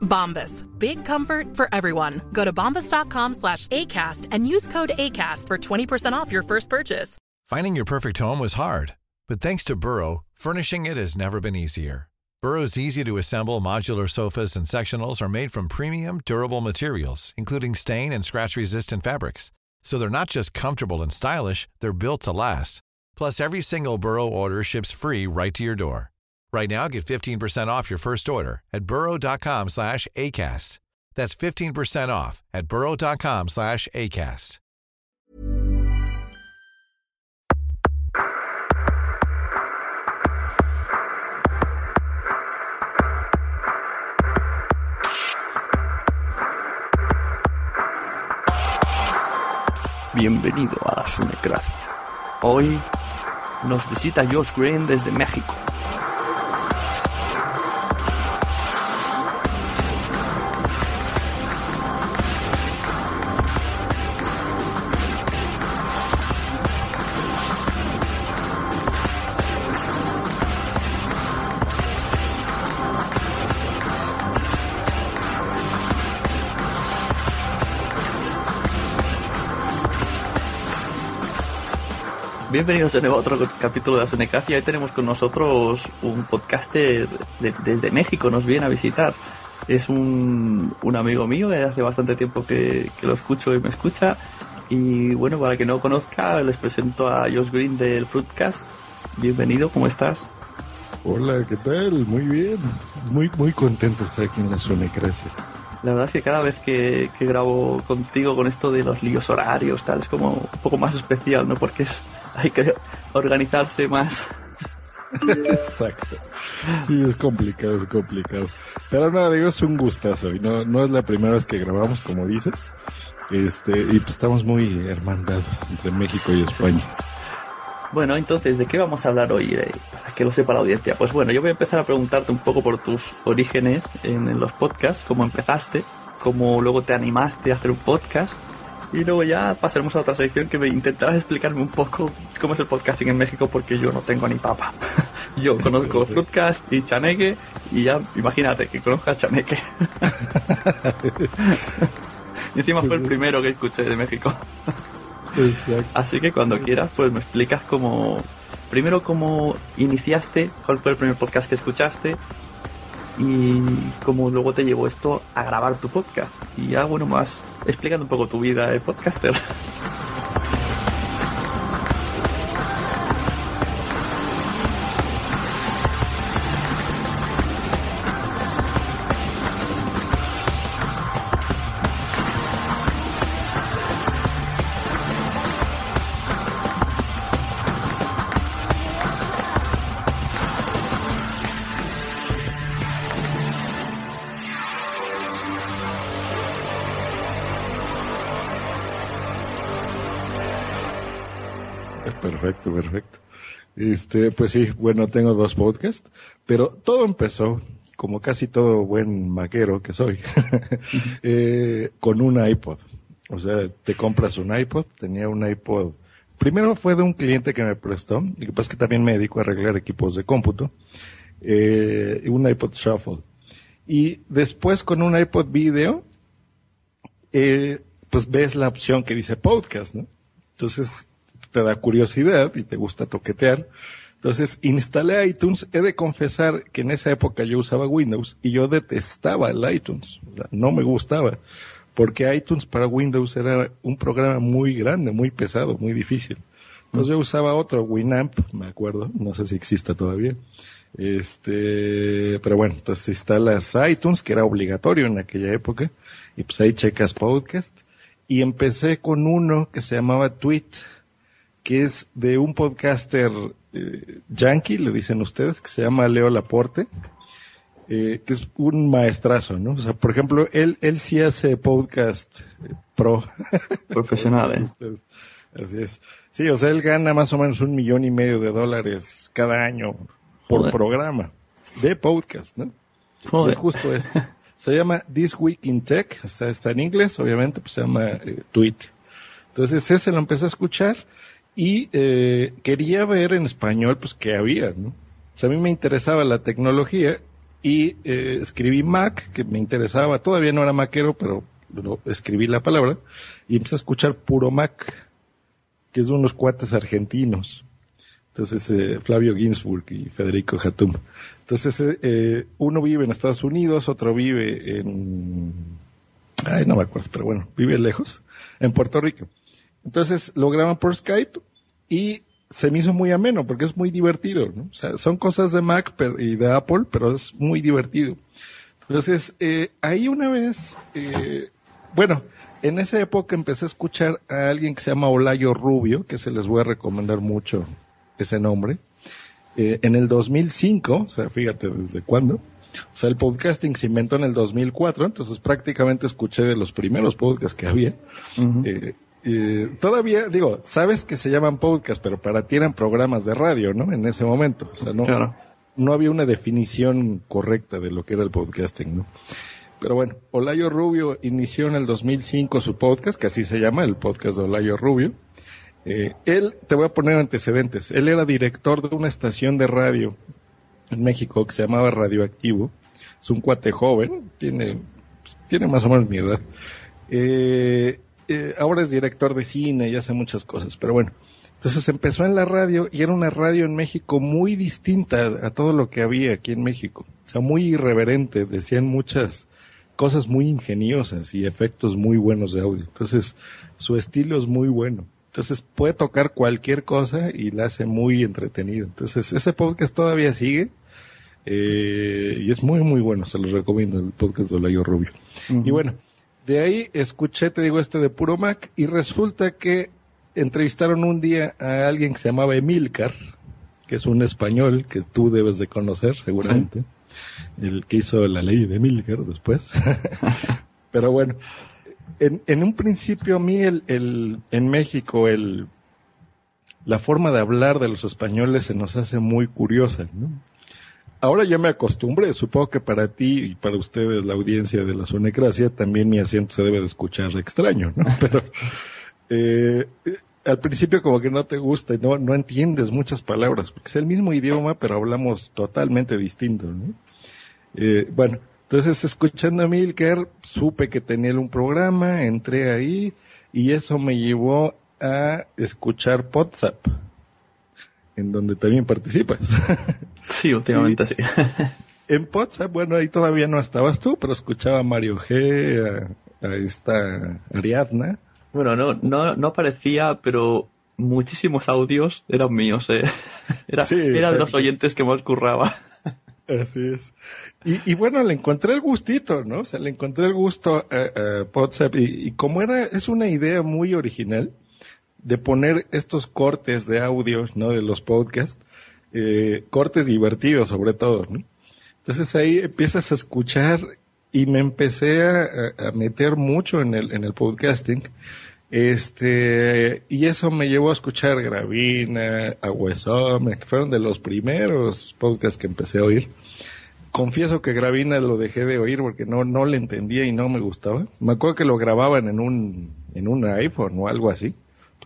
Bombas. Big comfort for everyone. Go to bombas.com slash ACAST and use code ACAST for 20% off your first purchase. Finding your perfect home was hard, but thanks to Burrow, furnishing it has never been easier. Burrow's easy to assemble modular sofas and sectionals are made from premium, durable materials, including stain and scratch resistant fabrics. So they're not just comfortable and stylish, they're built to last. Plus, every single Burrow order ships free right to your door. Right now, get 15% off your first order at burrow.com slash ACAST. That's 15% off at burrow.com slash ACAST. Bienvenido a la Sunecracia. Hoy nos visita Josh Green desde México. Bienvenidos de nuevo a otro capítulo de la Sunecracia. Hoy tenemos con nosotros un podcaster de- desde México, nos viene a visitar. Es un, un amigo mío, de hace bastante tiempo que, que lo escucho y me escucha. Y bueno, para que no lo conozca, les presento a Josh Green del Fruitcast. Bienvenido, ¿cómo estás? Hola, ¿qué tal? Muy bien. Muy, muy contento de estar aquí en la Sonecracia. La verdad es que cada vez que, que grabo contigo con esto de los líos horarios, tal, es como un poco más especial, ¿no? Porque es, hay que organizarse más. Exacto. Sí, es complicado, es complicado. Pero nada, digo, es un gustazo. Y no, no es la primera vez que grabamos, como dices. Este, y pues estamos muy hermandados entre México y España. Bueno, entonces, ¿de qué vamos a hablar hoy? eh, para que lo sepa la audiencia. Pues bueno, yo voy a empezar a preguntarte un poco por tus orígenes en, en los podcasts, cómo empezaste, cómo luego te animaste a hacer un podcast. Y luego ya pasaremos a otra sección que me intentarás explicarme un poco cómo es el podcasting en México porque yo no tengo ni papa. yo conozco Fruitcast y Chaneque y ya imagínate que conozca a Chaneque. y encima fue el primero que escuché de México. Exacto. Así que cuando quieras, pues me explicas cómo. Primero, cómo iniciaste, cuál fue el primer podcast que escuchaste y cómo luego te llevó esto a grabar tu podcast. Y ya, bueno, más explicando un poco tu vida de podcaster. Este, pues sí, bueno, tengo dos podcasts, pero todo empezó, como casi todo buen maquero que soy, eh, con un iPod. O sea, te compras un iPod, tenía un iPod. Primero fue de un cliente que me prestó, y que pasa es que también me dedico a arreglar equipos de cómputo, eh, un iPod Shuffle. Y después con un iPod Video, eh, pues ves la opción que dice podcast, ¿no? Entonces te da curiosidad y te gusta toquetear. Entonces instalé iTunes. He de confesar que en esa época yo usaba Windows y yo detestaba el iTunes. O sea, no me gustaba. Porque iTunes para Windows era un programa muy grande, muy pesado, muy difícil. Entonces yo usaba otro, Winamp, me acuerdo, no sé si exista todavía. Este, pero bueno, entonces instalas iTunes, que era obligatorio en aquella época, y pues ahí checas podcast. Y empecé con uno que se llamaba Tweet, que es de un podcaster eh, yankee, le dicen ustedes, que se llama Leo Laporte, eh, que es un maestrazo, ¿no? O sea, por ejemplo, él, él sí hace podcast eh, pro. Profesional, ¿eh? Así es. Sí, o sea, él gana más o menos un millón y medio de dólares cada año por Joder. programa de podcast, ¿no? Joder. Es justo esto. Se llama This Week in Tech, o sea, está en inglés, obviamente, pues se llama eh, Tweet. Entonces ese lo empecé a escuchar y eh, quería ver en español, pues, qué había, ¿no? O sea, a mí me interesaba la tecnología y eh, escribí Mac, que me interesaba, todavía no era maquero, pero escribí la palabra y empecé a escuchar puro Mac, que es de unos cuates argentinos. Entonces, eh, Flavio Ginsburg y Federico Hatum. Entonces, eh, eh, uno vive en Estados Unidos, otro vive en... Ay, no me acuerdo, pero bueno, vive lejos, en Puerto Rico. Entonces, lo graban por Skype y se me hizo muy ameno porque es muy divertido, ¿no? O sea, son cosas de Mac y de Apple, pero es muy divertido. Entonces, eh, ahí una vez, eh, bueno, en esa época empecé a escuchar a alguien que se llama Olayo Rubio, que se les voy a recomendar mucho ese nombre. Eh, en el 2005, o sea, fíjate desde cuándo. O sea, el podcasting se inventó en el 2004, entonces prácticamente escuché de los primeros podcasts que había. Eh, eh, todavía, digo, sabes que se llaman podcast, pero para ti eran programas de radio, ¿no? En ese momento. O sea, no, Claro. no había una definición correcta de lo que era el podcasting, ¿no? Pero bueno, Olayo Rubio inició en el 2005 su podcast, que así se llama, el podcast de Olayo Rubio. Eh, él, te voy a poner antecedentes, él era director de una estación de radio en México que se llamaba Radioactivo. Es un cuate joven, tiene, pues, tiene más o menos mi edad. Eh, eh, ahora es director de cine y hace muchas cosas, pero bueno. Entonces empezó en la radio y era una radio en México muy distinta a todo lo que había aquí en México. O sea, muy irreverente, decían muchas cosas muy ingeniosas y efectos muy buenos de audio. Entonces, su estilo es muy bueno. Entonces, puede tocar cualquier cosa y la hace muy entretenido. Entonces, ese podcast todavía sigue. eh, y es muy, muy bueno. Se los recomiendo, el podcast de Olayo Rubio. Y bueno, de ahí escuché, te digo, este de Puro Mac, y resulta que entrevistaron un día a alguien que se llamaba Emilcar, que es un español que tú debes de conocer seguramente, el que hizo la ley de Emilcar después. Pero bueno, en, en un principio a mí el, el, en México el, la forma de hablar de los españoles se nos hace muy curiosa, ¿no? Ahora ya me acostumbré, supongo que para ti y para ustedes, la audiencia de la Sonecracia, también mi acento se debe de escuchar extraño, ¿no? Pero eh, al principio como que no te gusta y no, no entiendes muchas palabras, porque es el mismo idioma, pero hablamos totalmente distinto, ¿no? Eh, bueno, entonces escuchando a Milker, supe que tenía un programa, entré ahí y eso me llevó a escuchar WhatsApp, en donde también participas. Sí, últimamente sí. En WhatsApp, bueno, ahí todavía no estabas tú, pero escuchaba a Mario G, a, a esta Ariadna. Bueno, no, no, no parecía, pero muchísimos audios eran míos, eh. Era, Sí, era de los oyentes que más curraba. Así es. Y, y bueno, le encontré el gustito, ¿no? O sea, le encontré el gusto a, a WhatsApp y, y como era, es una idea muy original de poner estos cortes de audio, ¿no? De los podcasts, eh, cortes divertidos sobre todo, ¿no? Entonces ahí empiezas a escuchar y me empecé a, meter mucho en el, en el podcasting. Este, y eso me llevó a escuchar Gravina, a que fueron de los primeros podcasts que empecé a oír. Confieso que Gravina lo dejé de oír porque no, no le entendía y no me gustaba. Me acuerdo que lo grababan en un, en un iPhone o algo así.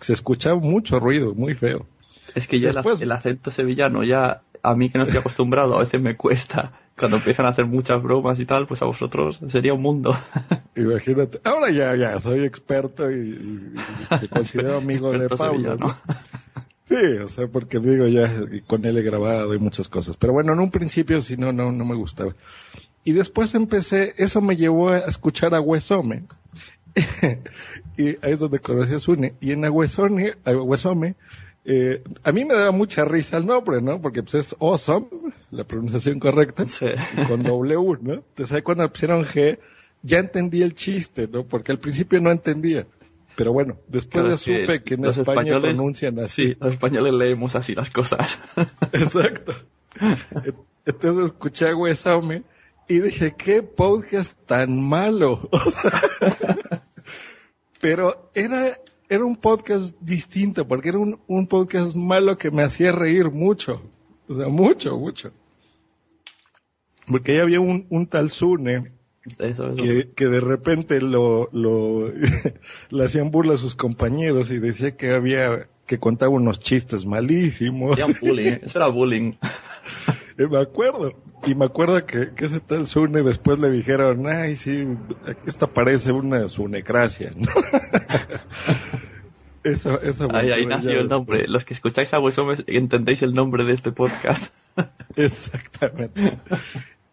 Se escuchaba mucho ruido, muy feo. Es que ya el ac- Después- el, acento sevillano, ya a mí que no estoy acostumbrado, a veces me cuesta. Cuando empiezan a hacer muchas bromas y tal, pues a vosotros sería un mundo. Imagínate. Ahora ya, ya, soy experto y, y- considero amigo de Pablo. Sí, o sea, porque digo ya, con él he grabado y muchas cosas. Pero bueno, en un principio sí no, no, no me gustaba. Y después empecé, eso me llevó a escuchar a Huesome. y ahí es donde conocí a Sune. Y en Aguesone, Eh, a mí me daba mucha risa el nombre, ¿no? Porque pues es awesome, la pronunciación correcta, Sí. con W, ¿no? Entonces ahí cuando pusieron G, ya entendí el chiste, ¿no? Porque al principio no entendía. Pero bueno, después ya que supe que en España pronuncian así. Sí, los españoles leemos así las cosas. Exacto. Entonces escuché a Huesaume y dije, qué podcast tan malo. O sea, pero era, era un podcast distinto, porque era un, un podcast malo que me hacía reír mucho. O sea, mucho, mucho. Porque ahí había un, un tal Zune Eso es. que, que de repente lo, lo le hacían burla a sus compañeros y decía que había, que contaba unos chistes malísimos. Era bullying, eso era bullying. Eh, me acuerdo. Y me acuerdo que, que ese tal Zune después le dijeron, ay, sí, esta parece una sunecracia, ¿no? Eso, eso Ahí, nació el nombre. Los que escucháis a Hueso entendéis el nombre de este podcast. Exactamente.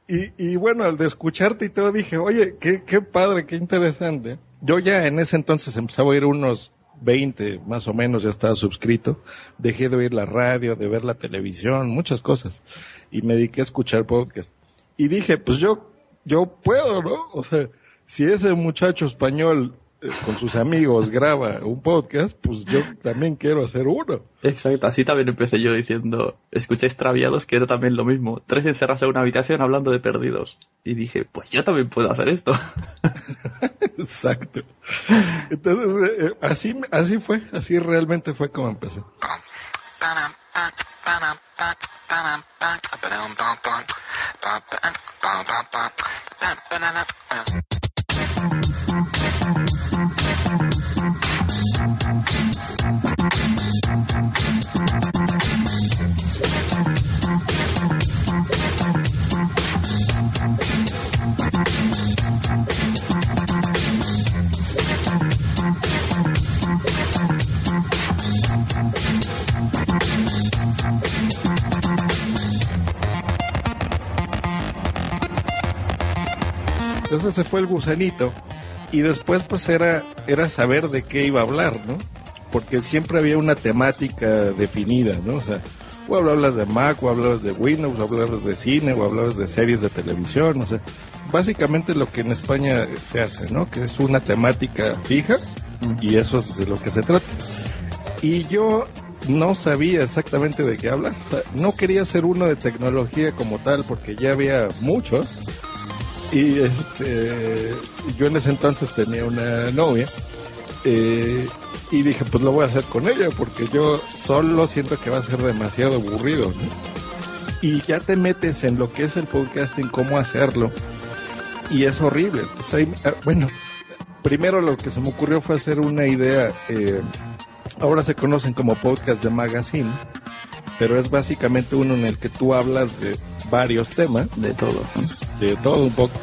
Y, y bueno, al de escucharte y todo dije, oye, qué, qué padre, qué interesante. Yo ya en ese entonces empezaba a oír unos 20 más o menos, ya estaba suscrito. Dejé de oír la radio, de ver la televisión, muchas cosas. Y me dediqué a escuchar podcast. Y dije, pues yo, yo puedo, ¿no? O sea, si ese muchacho español eh, con sus amigos graba un podcast, pues yo también quiero hacer uno. Exacto, así también empecé yo diciendo, escuché extraviados, que era también lo mismo. Tres encerrados en una habitación hablando de perdidos. Y dije, pues yo también puedo hacer esto. Exacto. Entonces, eh, eh, así, me- así fue, así realmente fue como empecé. Ba ba ba ba ba ba ba ba ba ba ba ba ba ba ba ba. Entonces ese fue el gusanito. Y después pues era, era saber de qué iba a hablar, ¿no? Porque siempre había una temática definida, ¿no? O sea, o hablabas de Mac, o hablabas de Windows, o hablabas de cine, o hablabas de series de televisión, o sea, básicamente lo que en España se hace, ¿no? Que es una temática fija y eso es de lo que se trata. Y yo no sabía exactamente de qué hablar. O sea, no quería hacer uno de tecnología como tal porque ya había muchos. Y este, yo en ese entonces tenía una novia. eh, y dije, pues lo voy a hacer con ella porque yo solo siento que va a ser demasiado aburrido. ¿no? Y ya te metes en lo que es el podcasting, cómo hacerlo. Y es horrible. Entonces ah, bueno, primero lo que se me ocurrió fue hacer una idea. eh, ahora se conocen como podcast de magazine, pero es básicamente uno en el que tú hablas de varios temas, De todo. De todo un poco.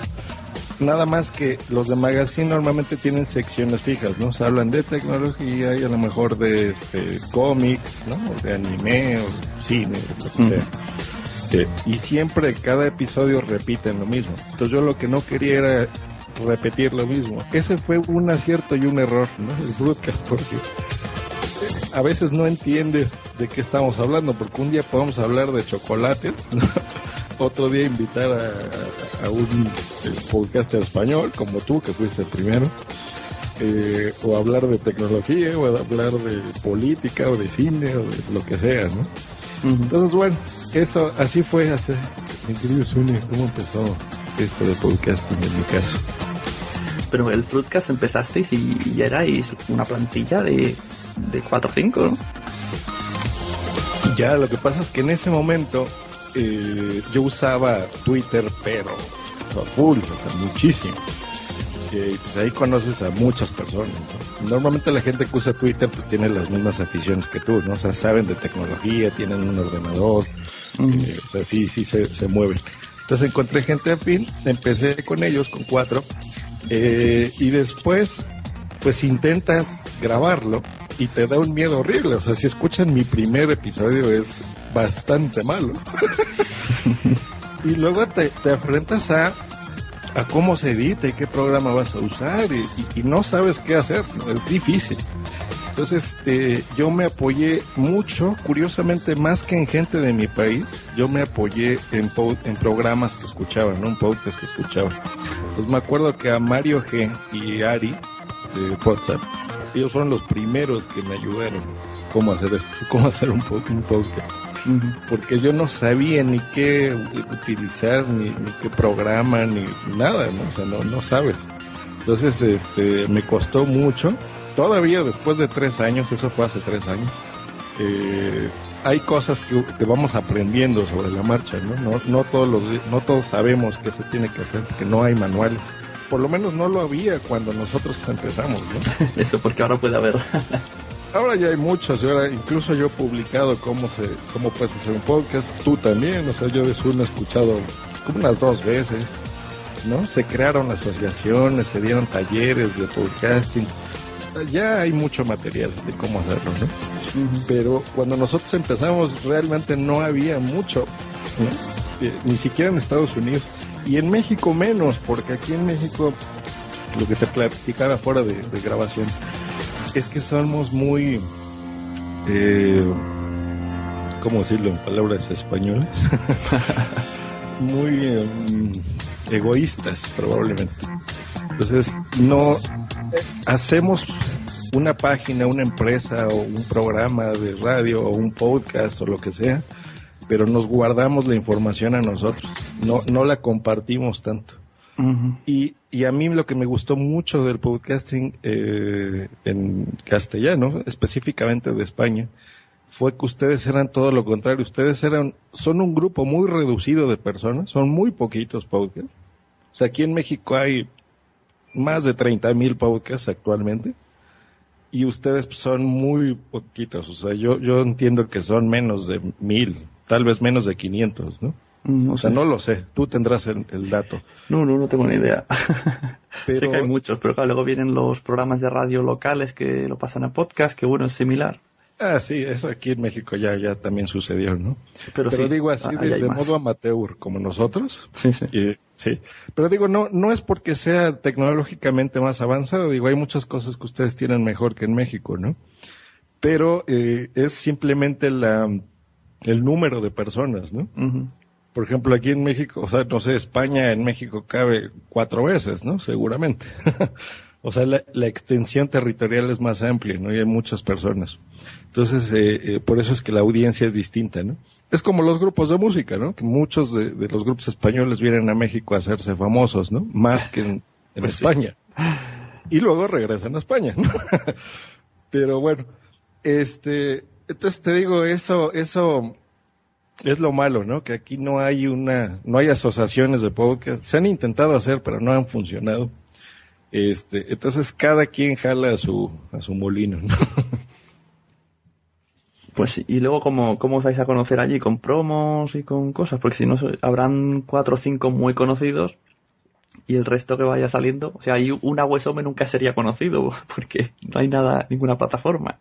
Nada más que los de magazine normalmente tienen secciones fijas, ¿no? Se hablan de tecnología y a lo mejor de este, cómics, ¿no? O de anime o cine, lo que sea. Eh, y siempre cada episodio repiten lo mismo. Entonces yo lo que no quería era repetir lo mismo. Ese fue un acierto y un error, ¿no? El broadcast, porque a veces no entiendes de qué estamos hablando, porque un día podemos hablar de chocolates, ¿no? Otro día invitar a, a- un eh, podcaster español, como tú, que fuiste el primero, eh, o hablar de tecnología, o hablar de política, o de cine, o de lo que sea, ¿no? Entonces, bueno, eso, así fue, así, mi querido ¿cómo empezó esto de podcasting en mi caso? Pero el Fruitcast empezasteis y ya erais una plantilla de, de 4 o 5, ¿no? Ya, lo que pasa es que en ese momento eh, yo usaba Twitter, pero a full, o sea, muchísimo. Eh, Y pues ahí conoces a muchas personas. ¿no? Normalmente la gente que usa Twitter pues tiene las mismas aficiones que tú, ¿no? O sea, saben de tecnología, tienen un ordenador, eh, o sea, sí, sí se, se mueven. Entonces encontré gente afín, empecé con ellos, con cuatro, eh, y después pues intentas grabarlo y te da un miedo horrible. O sea, si escuchan mi primer episodio es bastante malo. y luego te, te enfrentas a, a cómo se edita y qué programa vas a usar y, no sabes qué hacer. Es difícil. Entonces, eh, yo me apoyé mucho, curiosamente, más que en gente de mi país, yo me apoyé en, en programas que escuchaba, ¿no? Un podcast que escuchaba. Entonces, me acuerdo que a Mario G y Ari de WhatsApp, ellos fueron los primeros que me ayudaron cómo hacer esto, cómo hacer un podcast. Porque yo no sabía ni qué utilizar, ni, qué programa, ni nada, ¿no? O sea, no, no sabes. Entonces, este, me costó mucho todavía después de tres años, eso fue hace tres años, eh, hay cosas que, vamos aprendiendo sobre la marcha, ¿no? No, no, todos los, no todos sabemos qué se tiene que hacer, porque no hay manuales. Por lo menos no lo había cuando nosotros empezamos, ¿no? Eso porque ahora puede haber. ahora ya hay muchos, ahora incluso yo he publicado cómo se, cómo puedes hacer un podcast, tú también, o sea, yo de uno he escuchado como unas dos veces, ¿no? Se crearon asociaciones, se dieron talleres de podcasting, ya hay mucho material de cómo hacerlo, ¿no? Pero cuando nosotros empezamos realmente no había mucho, eh, ni siquiera en Estados Unidos y en México menos, porque aquí en México lo que te platicaba fuera de, grabación es que somos muy, eh, ¿cómo decirlo en palabras españolas? muy em, egoístas probablemente. Entonces no hacemos una página, una empresa o un programa de radio o un podcast o lo que sea, pero nos guardamos la información a nosotros, no, no la compartimos tanto. Y, a mí lo que me gustó mucho del podcasting eh, en castellano, específicamente de España, fue que ustedes eran todo lo contrario. Ustedes eran, son un grupo muy reducido de personas, son muy poquitos podcasts. O sea, aquí en México hay más de 30 mil podcasts actualmente y ustedes son muy poquitos, o sea, yo, yo entiendo que son menos de mil, tal vez menos de 500, ¿no? Mm, o sea, no lo sé, tú tendrás el, dato. No, no, no tengo ni idea. Pero... Sé que hay muchos, pero claro, luego vienen los programas de radio locales que lo pasan a podcast, que uno es similar. Ah, sí, eso aquí en México ya, ya también sucedió, ¿no? Pero, digo así, de, modo amateur, como nosotros. Sí, sí. sí. Pero digo, no, no es porque sea tecnológicamente más avanzado, digo, hay muchas cosas que ustedes tienen mejor que en México, ¿no? Pero eh, es simplemente la, el número de personas, ¿no? Por ejemplo, aquí en México, o sea, no sé, España en México cabe cuatro veces, ¿no? Seguramente. O sea, la, extensión territorial es más amplia, ¿no? Y hay muchas personas. Entonces, eh, eh, por eso es que la audiencia es distinta, ¿no? Es como los grupos de música, ¿no? Que muchos de, los grupos españoles vienen a México a hacerse famosos, ¿no? Más que en, pues España. Y luego regresan a España, ¿no? Pero bueno, este, entonces te digo, eso, eso es lo malo, ¿no? Que aquí no hay una, no hay asociaciones de podcast. Se han intentado hacer, pero no han funcionado. Este, entonces cada quien jala a su, a su molino, ¿no? Pues y luego cómo, cómo os vais a conocer allí, con promos y con cosas, porque si no habrán cuatro o cinco muy conocidos y el resto que vaya saliendo, o sea, hay una Wesome nunca sería conocido porque no hay nada, ninguna plataforma.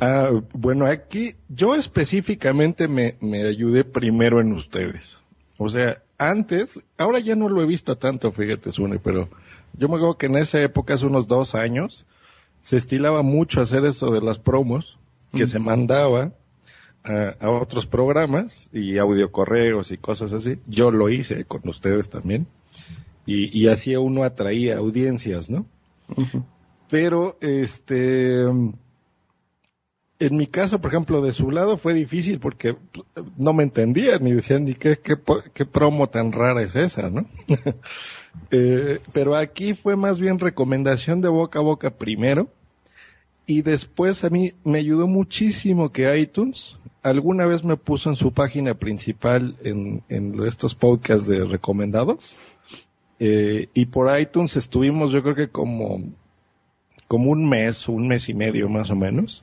Ah, bueno, aquí yo específicamente me, me ayudé primero en ustedes. O sea, antes, ahora ya no lo he visto tanto, fíjate, Sune, pero yo me acuerdo que en esa época, hace unos dos años, se estilaba mucho hacer eso de las promos, que se mandaba a, otros programas y audiocorreos y cosas así. Yo lo hice con ustedes también. Y, y así uno atraía audiencias, ¿no? Pero, este, en mi caso, por ejemplo, de su lado fue difícil porque no me entendían ni decían ni qué, qué, qué promo tan rara es esa, ¿no? eh, pero aquí fue más bien recomendación de boca a boca primero y después a mí me ayudó muchísimo que iTunes alguna vez me puso en su página principal en, en estos podcasts de recomendados eh, y por iTunes estuvimos yo creo que como como un mes, un mes y medio más o menos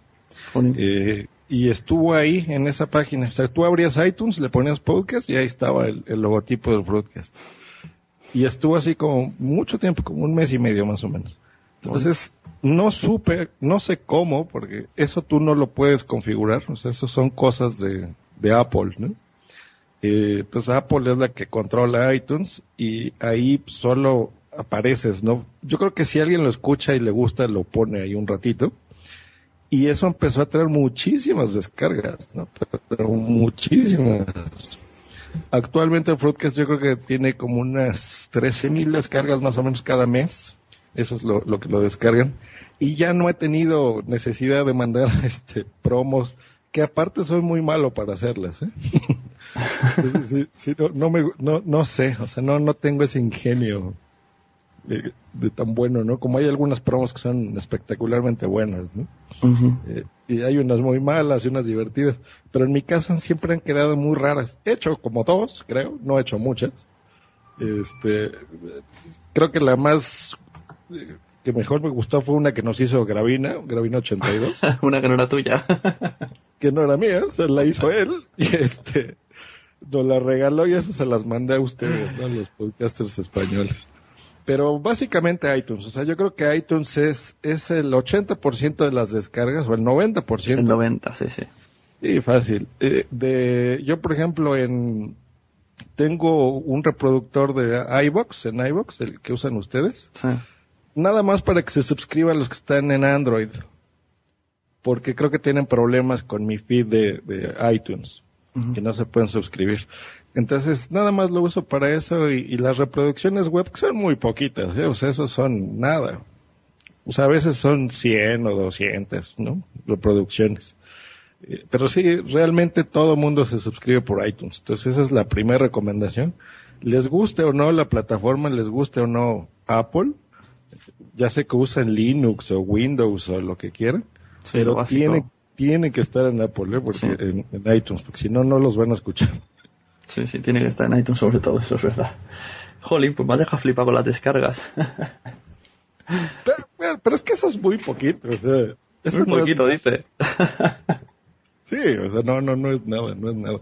eh, y estuvo ahí en esa página. O sea, tú abrías iTunes, le ponías podcast y ahí estaba el, logotipo del podcast. Y estuvo así como mucho tiempo, como un mes y medio más o menos. Entonces, no supe, no sé cómo, porque eso tú no lo puedes configurar. O sea, eso son cosas de, de Apple, ¿no? Eh, entonces Apple es la que controla iTunes y ahí solo apareces, ¿no? Yo creo que si alguien lo escucha y le gusta, lo pone ahí un ratito. Y eso empezó a traer muchísimas descargas, ¿no? Pero, muchísimas. Actualmente el Fruitcast yo creo que tiene como unas 13.000 descargas más o menos cada mes. Eso es lo, que lo descargan. Y ya no he tenido necesidad de mandar este promos, que aparte soy muy malo para hacerlas. ¿eh? no, no, me, no, no sé, o sea, no, no tengo ese ingenio de, tan bueno, ¿no? Como hay algunas promos que son espectacularmente buenas, ¿no? Eh, y hay unas muy malas y unas divertidas, pero en mi caso siempre han quedado muy raras. He hecho como dos, creo, no he hecho muchas. Este, creo que la más eh, que mejor me gustó fue una que nos hizo Gravina, Gravina 82. una que no era tuya. que no era mía, se la hizo él y este nos la regaló y eso se las mandé a ustedes, ¿no? Los podcasters españoles. Pero básicamente iTunes, o sea, yo creo que iTunes es, es el 80% de las descargas o el 90%. El 90, sí, sí. Sí, fácil. Eh, de, yo, por ejemplo, en, tengo un reproductor de iBox, en iBox, el que usan ustedes. Sí. Nada más para que se suscriban los que están en Android. Porque creo que tienen problemas con mi feed de, iTunes. Que no se pueden suscribir. Entonces, nada más lo uso para eso y, las reproducciones web son muy poquitas, ¿eh? o sea, eso son nada. O sea, a veces son 100 o 200, ¿no? Reproducciones. Eh, pero sí, realmente todo mundo se suscribe por iTunes. Entonces, esa es la primera recomendación. Les guste o no la plataforma, les guste o no Apple, ya sé que usan Linux o Windows o lo que quieran, pero tiene, que estar en Apple, ¿eh? porque en iTunes, porque si no, no los van a escuchar. Sí, sí, tiene que estar en iTunes sobre todo, eso es verdad. Jolín, pues me has dejado flipar con las descargas. pero, es que eso es muy poquito, o sea, es muy poquito, dice. sí, o sea, no, no, no es nada, no es nada.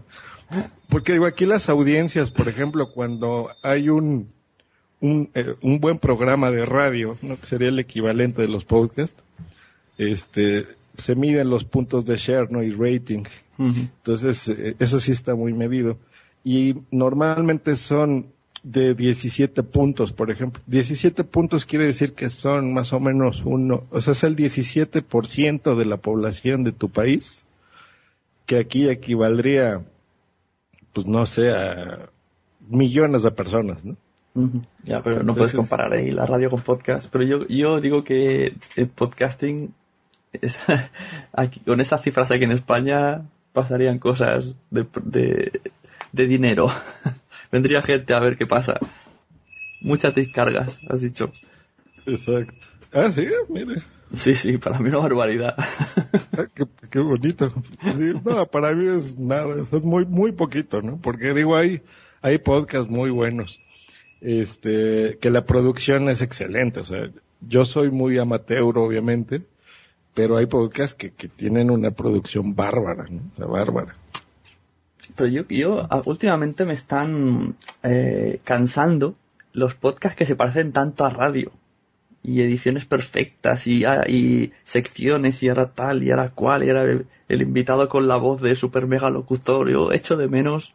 Porque digo, aquí las audiencias, por ejemplo, cuando hay un, un, eh, un buen programa de radio, ¿no? que sería el equivalente de los podcasts, este, se miden los puntos de share, ¿no? Y rating. Entonces, eh, eso sí está muy medido y normalmente son de 17 puntos, por ejemplo. 17 puntos quiere decir que son más o menos uno, o sea, es el 17% de la población de tu país, que aquí equivaldría, pues no sé, a millones de personas, ¿no? Ya, pero no puedes comparar ahí la radio con podcast. Pero yo, yo digo que el podcasting, con esas cifras aquí en España, pasarían cosas de, de dinero. Vendría gente a ver qué pasa. Muchas descargas, has dicho. Exacto. Ah, sí, mire. Sí, sí, para mí una barbaridad. Ah, qué, bonito. no, para mí es nada, es muy, muy poquito, ¿no? Porque digo, hay, hay podcasts muy buenos. Este, que la producción es excelente, o sea, yo soy muy amateur, obviamente, pero hay podcasts que, que tienen una producción bárbara, ¿no? O sea, bárbara. Pero yo, yo últimamente me están eh, cansando los podcasts que se parecen tanto a radio. Y ediciones perfectas y, ah, y secciones y ahora tal y ahora cual y ahora el, invitado con la voz de super mega locutor. Yo echo de menos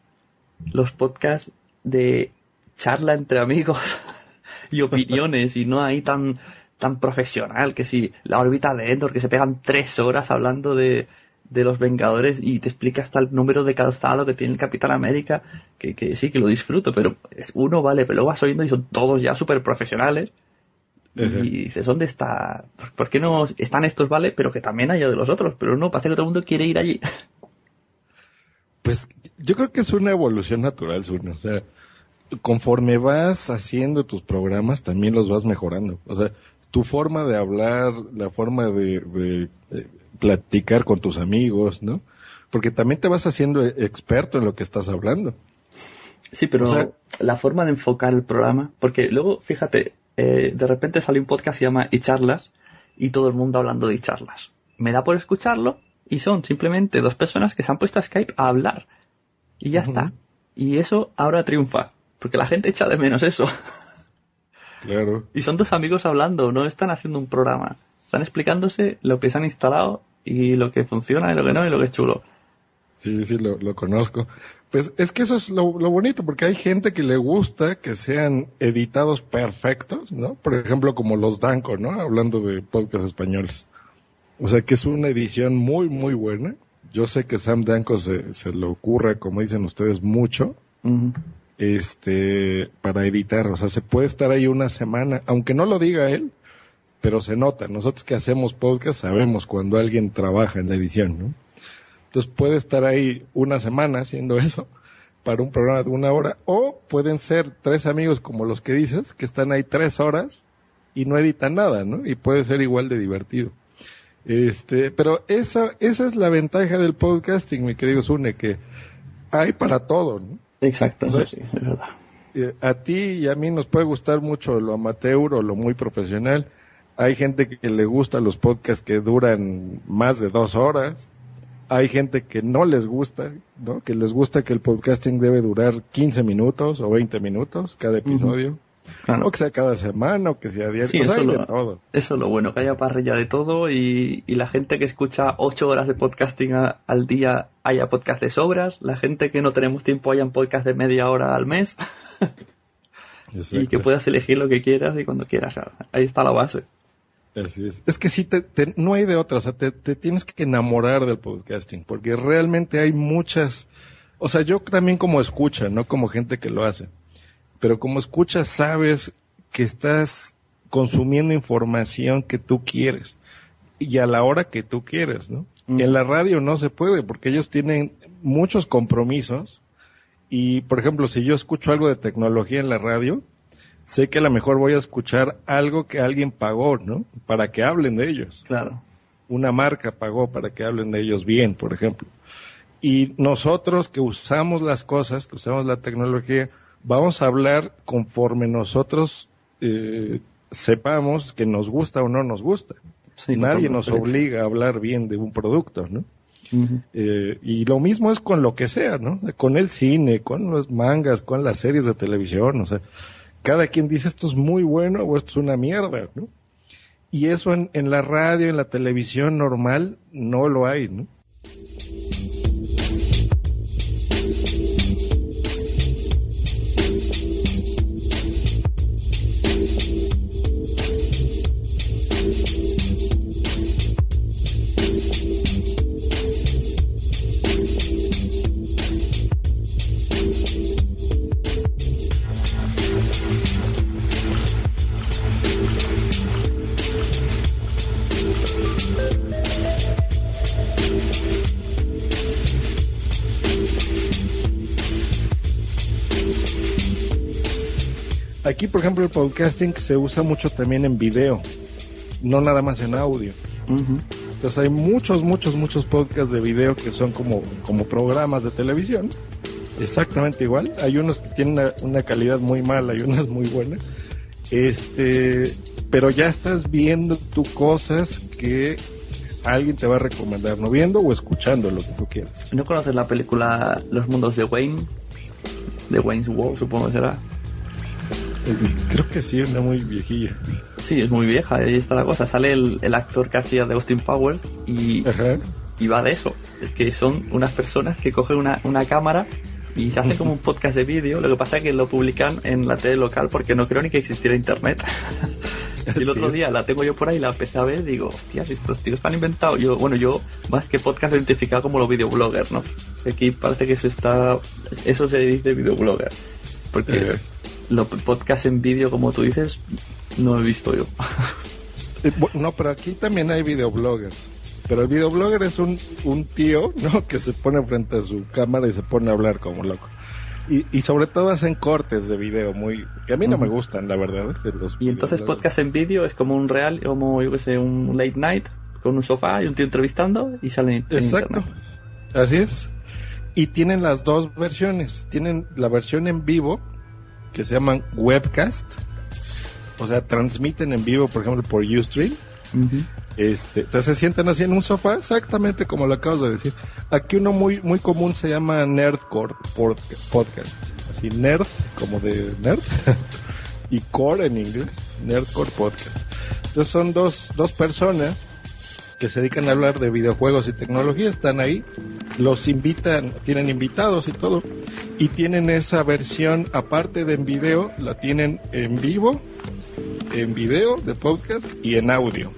los podcasts de charla entre amigos y opiniones y no hay tan tan profesional que si la órbita de Endor que se pegan tres horas hablando de, de los Vengadores y te explica hasta el número de calzado que tiene el Capitán América, que, que sí, que lo disfruto, pero es uno vale, pero luego vas oyendo y son todos ya súper profesionales. Y dices, ¿dónde está? ¿Por qué no están estos, vale? Pero que también haya de los otros, pero no, parece que todo el mundo quiere ir allí. Pues yo creo que es una evolución natural, Zuno. O sea, conforme vas haciendo tus programas, también los vas mejorando. O sea, tu forma de hablar, la forma de platicar con tus amigos, ¿no? Porque también te vas haciendo experto en lo que estás hablando. Sí, pero la forma de enfocar el programa, porque luego, fíjate, eh, de repente sale un podcast que se llama Y charlas y todo el mundo hablando de charlas. Me da por escucharlo y son simplemente dos personas que se han puesto a Skype a hablar. Y ya está. Y eso ahora triunfa, porque la gente echa de menos eso. Claro. Y son dos amigos hablando, no están haciendo un programa. Están explicándose lo que se han instalado y lo que funciona y lo que no y lo que es chulo. Sí, sí, lo, lo conozco. Pues es que eso es lo, lo, bonito, porque hay gente que le gusta que sean editados perfectos, ¿no? Por ejemplo, como los Danco, ¿no? Hablando de podcasts españoles. O sea, que es una edición muy, muy buena. Yo sé que Sam Danco se, se le ocurre, como dicen ustedes, mucho. Este, para editar. O sea, se puede estar ahí una semana, aunque no lo diga él, pero se nota. Nosotros que hacemos podcast sabemos cuando alguien trabaja en la edición, ¿no? Entonces puede estar ahí una semana haciendo eso para un programa de una hora, o pueden ser tres amigos como los que dices, que están ahí tres horas y no editan nada, ¿no? Y puede ser igual de divertido. Este, pero esa, esa es la ventaja del podcasting, mi querido Sune, que hay para todo, ¿no? Exacto, sí, es verdad. Eh, a ti y a mí nos puede gustar mucho lo amateur o lo muy profesional. Hay gente que le gusta los podcasts que duran más de dos horas hay gente que no les gusta, ¿no? Que les gusta que el podcasting debe durar 15 minutos o 20 minutos cada episodio. O que sea cada semana o que sea diario. Sí, eso, todo. eso es lo bueno, que haya parrilla de todo y, la gente que escucha 8 horas de podcasting al día haya podcast de sobras, la gente que no tenemos tiempo haya un podcast de media hora al mes y que puedas elegir lo que quieras y cuando quieras. Ahí está la base. Así es. Es que sí, te, no hay de otra. O sea, te, tienes que enamorar del podcasting, porque realmente hay muchas. O sea, yo también como escucha, no como gente que lo hace. Pero como escucha, sabes que estás consumiendo información que tú quieres y a la hora que tú quieres, ¿no? En la radio no se puede porque ellos tienen muchos compromisos y, por ejemplo, si yo escucho algo de tecnología en la radio, sé que a lo mejor voy a escuchar algo que alguien pagó, ¿no? Para que hablen de ellos. Claro. Una marca pagó para que hablen de ellos bien, por ejemplo. Y nosotros que usamos las cosas, que usamos la tecnología, vamos a hablar conforme nosotros eh, sepamos que nos gusta o no nos gusta. Nadie nos obliga a hablar bien de un producto, ¿no? eh, y lo mismo es con lo que sea, ¿no? Con el cine, con los mangas, con las series de televisión, o sea, cada quien dice esto es muy bueno o esto es una mierda, ¿no? Y eso en, la radio, en la televisión normal, no lo hay, ¿no? Aquí, por ejemplo, el podcasting se usa mucho también en video, no nada más en audio. Entonces hay muchos, muchos, muchos podcasts de video que son como, como programas de televisión. Exactamente igual. Hay unos que tienen una, calidad muy mala y unas muy buenas. Este, pero ya estás viendo tú cosas que alguien te va a recomendar, no viendo o escuchando lo que tú quieras. ¿No conoces la película Los Mundos de Wayne? De Wayne's World, supongo que será. Creo que sí, una muy viejilla. Sí, es muy vieja, ahí está la cosa. Sale el, actor que hacía de Austin Powers y, y va de eso. Es que son unas personas que cogen una, una cámara y se hace como un podcast de vídeo. Lo que pasa es que lo publican en la tele local porque no creo ni que existiera internet. y el otro día la tengo yo por ahí, la empecé a ver y digo, hostias, estos tíos están inventados. Yo, bueno, yo más que podcast identificado como los videobloggers, ¿no? Aquí parece que se está, eso se dice videoblogger. Porque eh, los podcasts en vídeo, como tú dices, no he visto yo. Eh, no, pero aquí también hay videobloggers. Pero el videoblogger es un, un tío, ¿no? Que se pone frente a su cámara y se pone a hablar como loco. Y, y sobre todo hacen cortes de video muy que a mí no me gustan la verdad y entonces podcast en vídeo es como un real como yo que sé un late night con un sofá y un tío entrevistando y salen exacto así es y tienen las dos versiones tienen la versión en vivo que se llaman webcast. O sea, transmiten en vivo, por ejemplo, por Ustream. este, entonces se sientan así en un sofá, exactamente como lo acabas de decir. Aquí uno muy, muy común se llama Nerdcore Podcast. Así, nerd, como de nerd. y core en inglés, Nerdcore Podcast. Entonces son dos, dos personas que se dedican a hablar de videojuegos y tecnología, están ahí los invitan, tienen invitados y todo, y tienen esa versión aparte de en video, la tienen en vivo, en video de podcast y en audio.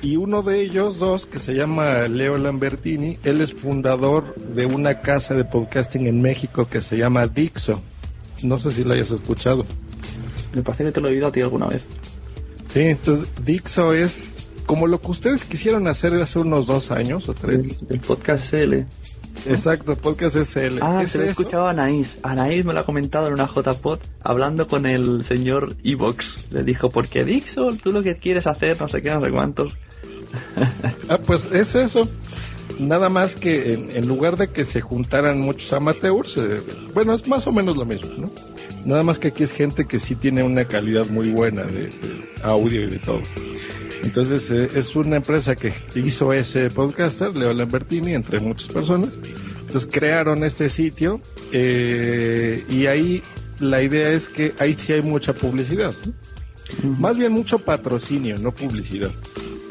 Y uno de ellos dos, que se llama Leo Lambertini, él es fundador de una casa de podcasting en México que se llama Dixo. No sé si lo hayas escuchado. Me parece que te lo he oído a ti alguna vez. Sí, entonces Dixo es como lo que ustedes quisieron hacer hace unos dos años o tres. El, podcast SL. Exacto, podcast SL. Ah, ¿Es se lo he escuchado a Anaís. Anaís me lo ha comentado en una JPod hablando con el señor Evox. Le dijo, porque Dixon, tú lo que quieres hacer, no sé qué, no sé cuántos. Ah, pues es eso. Nada más que en, en lugar de que se juntaran muchos amateurs, eh, bueno, es más o menos lo mismo, ¿no? Nada más que aquí es gente que sí tiene una calidad muy buena de, de audio y de todo. Entonces eh, es una empresa que hizo ese podcaster, Leo Lambertini, entre muchas personas. Entonces crearon este sitio eh, y ahí la idea es que ahí sí hay mucha publicidad. ¿no? Más bien mucho patrocinio, no publicidad.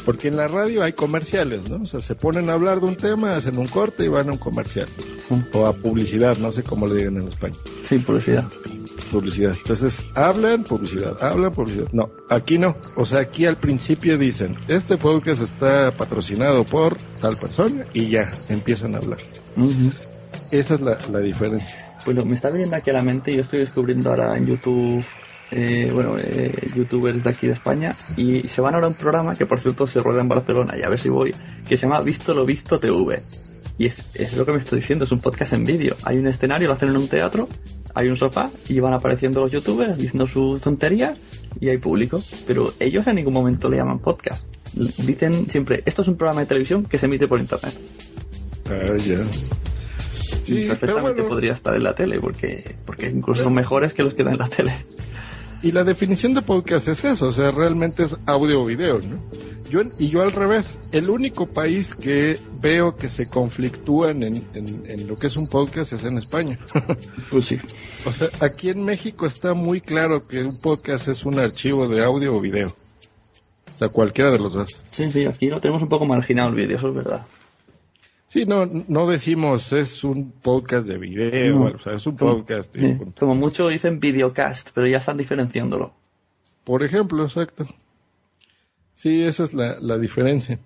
Porque en la radio hay comerciales, ¿no? O sea, se ponen a hablar de un tema, hacen un corte y van a un comercial. Sí, O a publicidad, no sé cómo le digan en España. sí publicidad. Publicidad. Entonces, hablan, publicidad, hablan, publicidad. No, aquí no. O sea, aquí al principio dicen, este podcast está patrocinado por tal persona y ya, empiezan a hablar. Esa es la, la diferencia. Bueno, me está viniendo aquí a la mente, yo estoy descubriendo ahora en YouTube, eh, bueno, eh, youtubers de aquí de España, y se van ahora a un programa que por cierto se rueda en Barcelona, y a ver si voy, que se llama Visto lo Visto TV. Y es, es lo que me estoy diciendo, es un podcast en vídeo. Hay un escenario, lo hacen en un teatro, hay un sofá, y van apareciendo los youtubers diciendo sus tonterías, y hay público. Pero ellos en ningún momento le llaman podcast. Dicen siempre, esto es un programa de televisión que se emite por internet. Ah, ya. Sí, perfectamente bueno. podría estar en la tele, porque, porque incluso son mejores que los que dan en la tele. Y la definición de podcast es eso, o sea, realmente es audio o video, ¿no? Yo, y yo al revés, el único país que veo que se conflictúan en, en, en lo que es un podcast es en España. Pues sí. o sea, aquí en México está muy claro que un podcast es un archivo de audio o video. O sea, cualquiera de los dos. Sí, sí, aquí lo tenemos un poco marginado el vídeo, eso es verdad. Sí, no, no decimos es un podcast de video, No. o sea, es un Como- podcast. sí. Como mucho dicen videocast, pero ya están diferenciándolo. Por ejemplo, exacto. Sí, esa es la, la diferencia.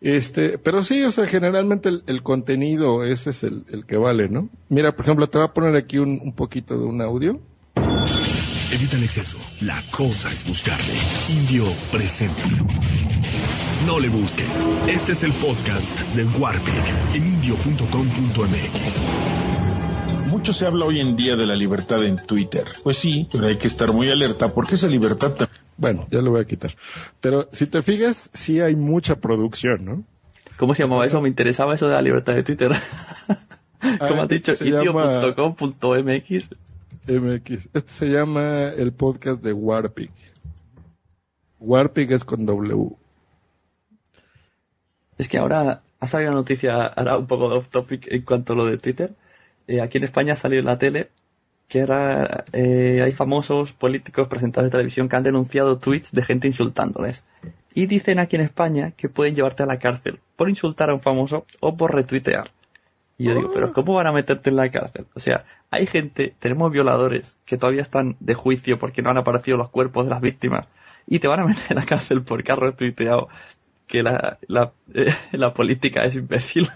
Este, pero sí, o sea, generalmente el, el contenido ese es el, el que vale, ¿no? Mira, por ejemplo, te voy a poner aquí un, un poquito de un audio. Evita el exceso. La cosa es buscarle. Indio presente. No le busques. Este es el podcast del Warpic en indio.com.mx. Mucho se habla hoy en día de la libertad en Twitter. Pues sí, pero hay que estar muy alerta porque esa libertad ta- Bueno, ya lo voy a quitar. Pero si te fijas, sí hay mucha producción, ¿no? ¿Cómo se llamaba eso? Me interesaba eso de la libertad de Twitter. Como has dicho, indio.com.mx. MX. Este se llama el podcast de Warpig. Warpig es con W. Es que ahora ha salido una noticia, ahora un poco de off topic en cuanto a lo de Twitter. Eh, aquí en España ha salido en la tele que ahora eh, hay famosos políticos presentadores de televisión que han denunciado tweets de gente insultándoles. Y dicen aquí en España que pueden llevarte a la cárcel por insultar a un famoso o por retuitear. Y yo digo, pero ¿cómo van a meterte en la cárcel? O sea, hay gente, tenemos violadores que todavía están de juicio porque no han aparecido los cuerpos de las víctimas y te van a meter en la cárcel porque has retuiteado que la, la, eh, la política es imbécil.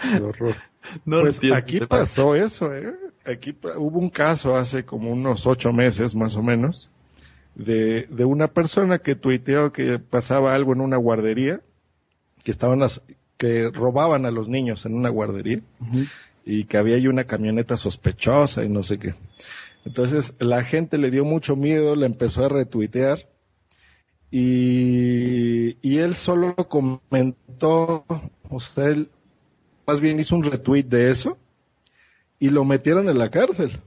Qué horror. No pues aquí pasa. pasó eso, ¿eh? Aquí hubo un caso hace como unos ocho meses más o menos de, de una persona que tuiteó que pasaba algo en una guardería, que estaban las, que robaban a los niños en una guardería y que había ahí una camioneta sospechosa y no sé qué. Entonces la gente le dio mucho miedo, le empezó a retuitear y, y él solo comentó, o sea, él más bien hizo un retweet de eso y lo metieron en la cárcel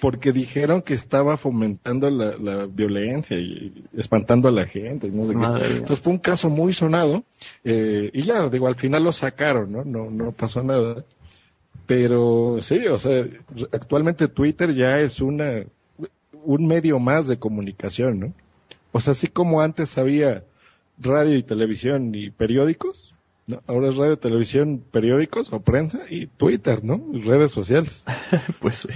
porque dijeron que estaba fomentando la, la violencia y espantando a la gente. no. Entonces fue un caso muy sonado eh, y ya, digo, al final lo sacaron, ¿no? No, no pasó nada. Pero sí, o sea, actualmente Twitter ya es una un medio más de comunicación, ¿no? O sea, así como antes había radio y televisión y periódicos, No, ahora es radio, televisión, periódicos o prensa y Twitter, ¿no? Redes sociales. pues sí.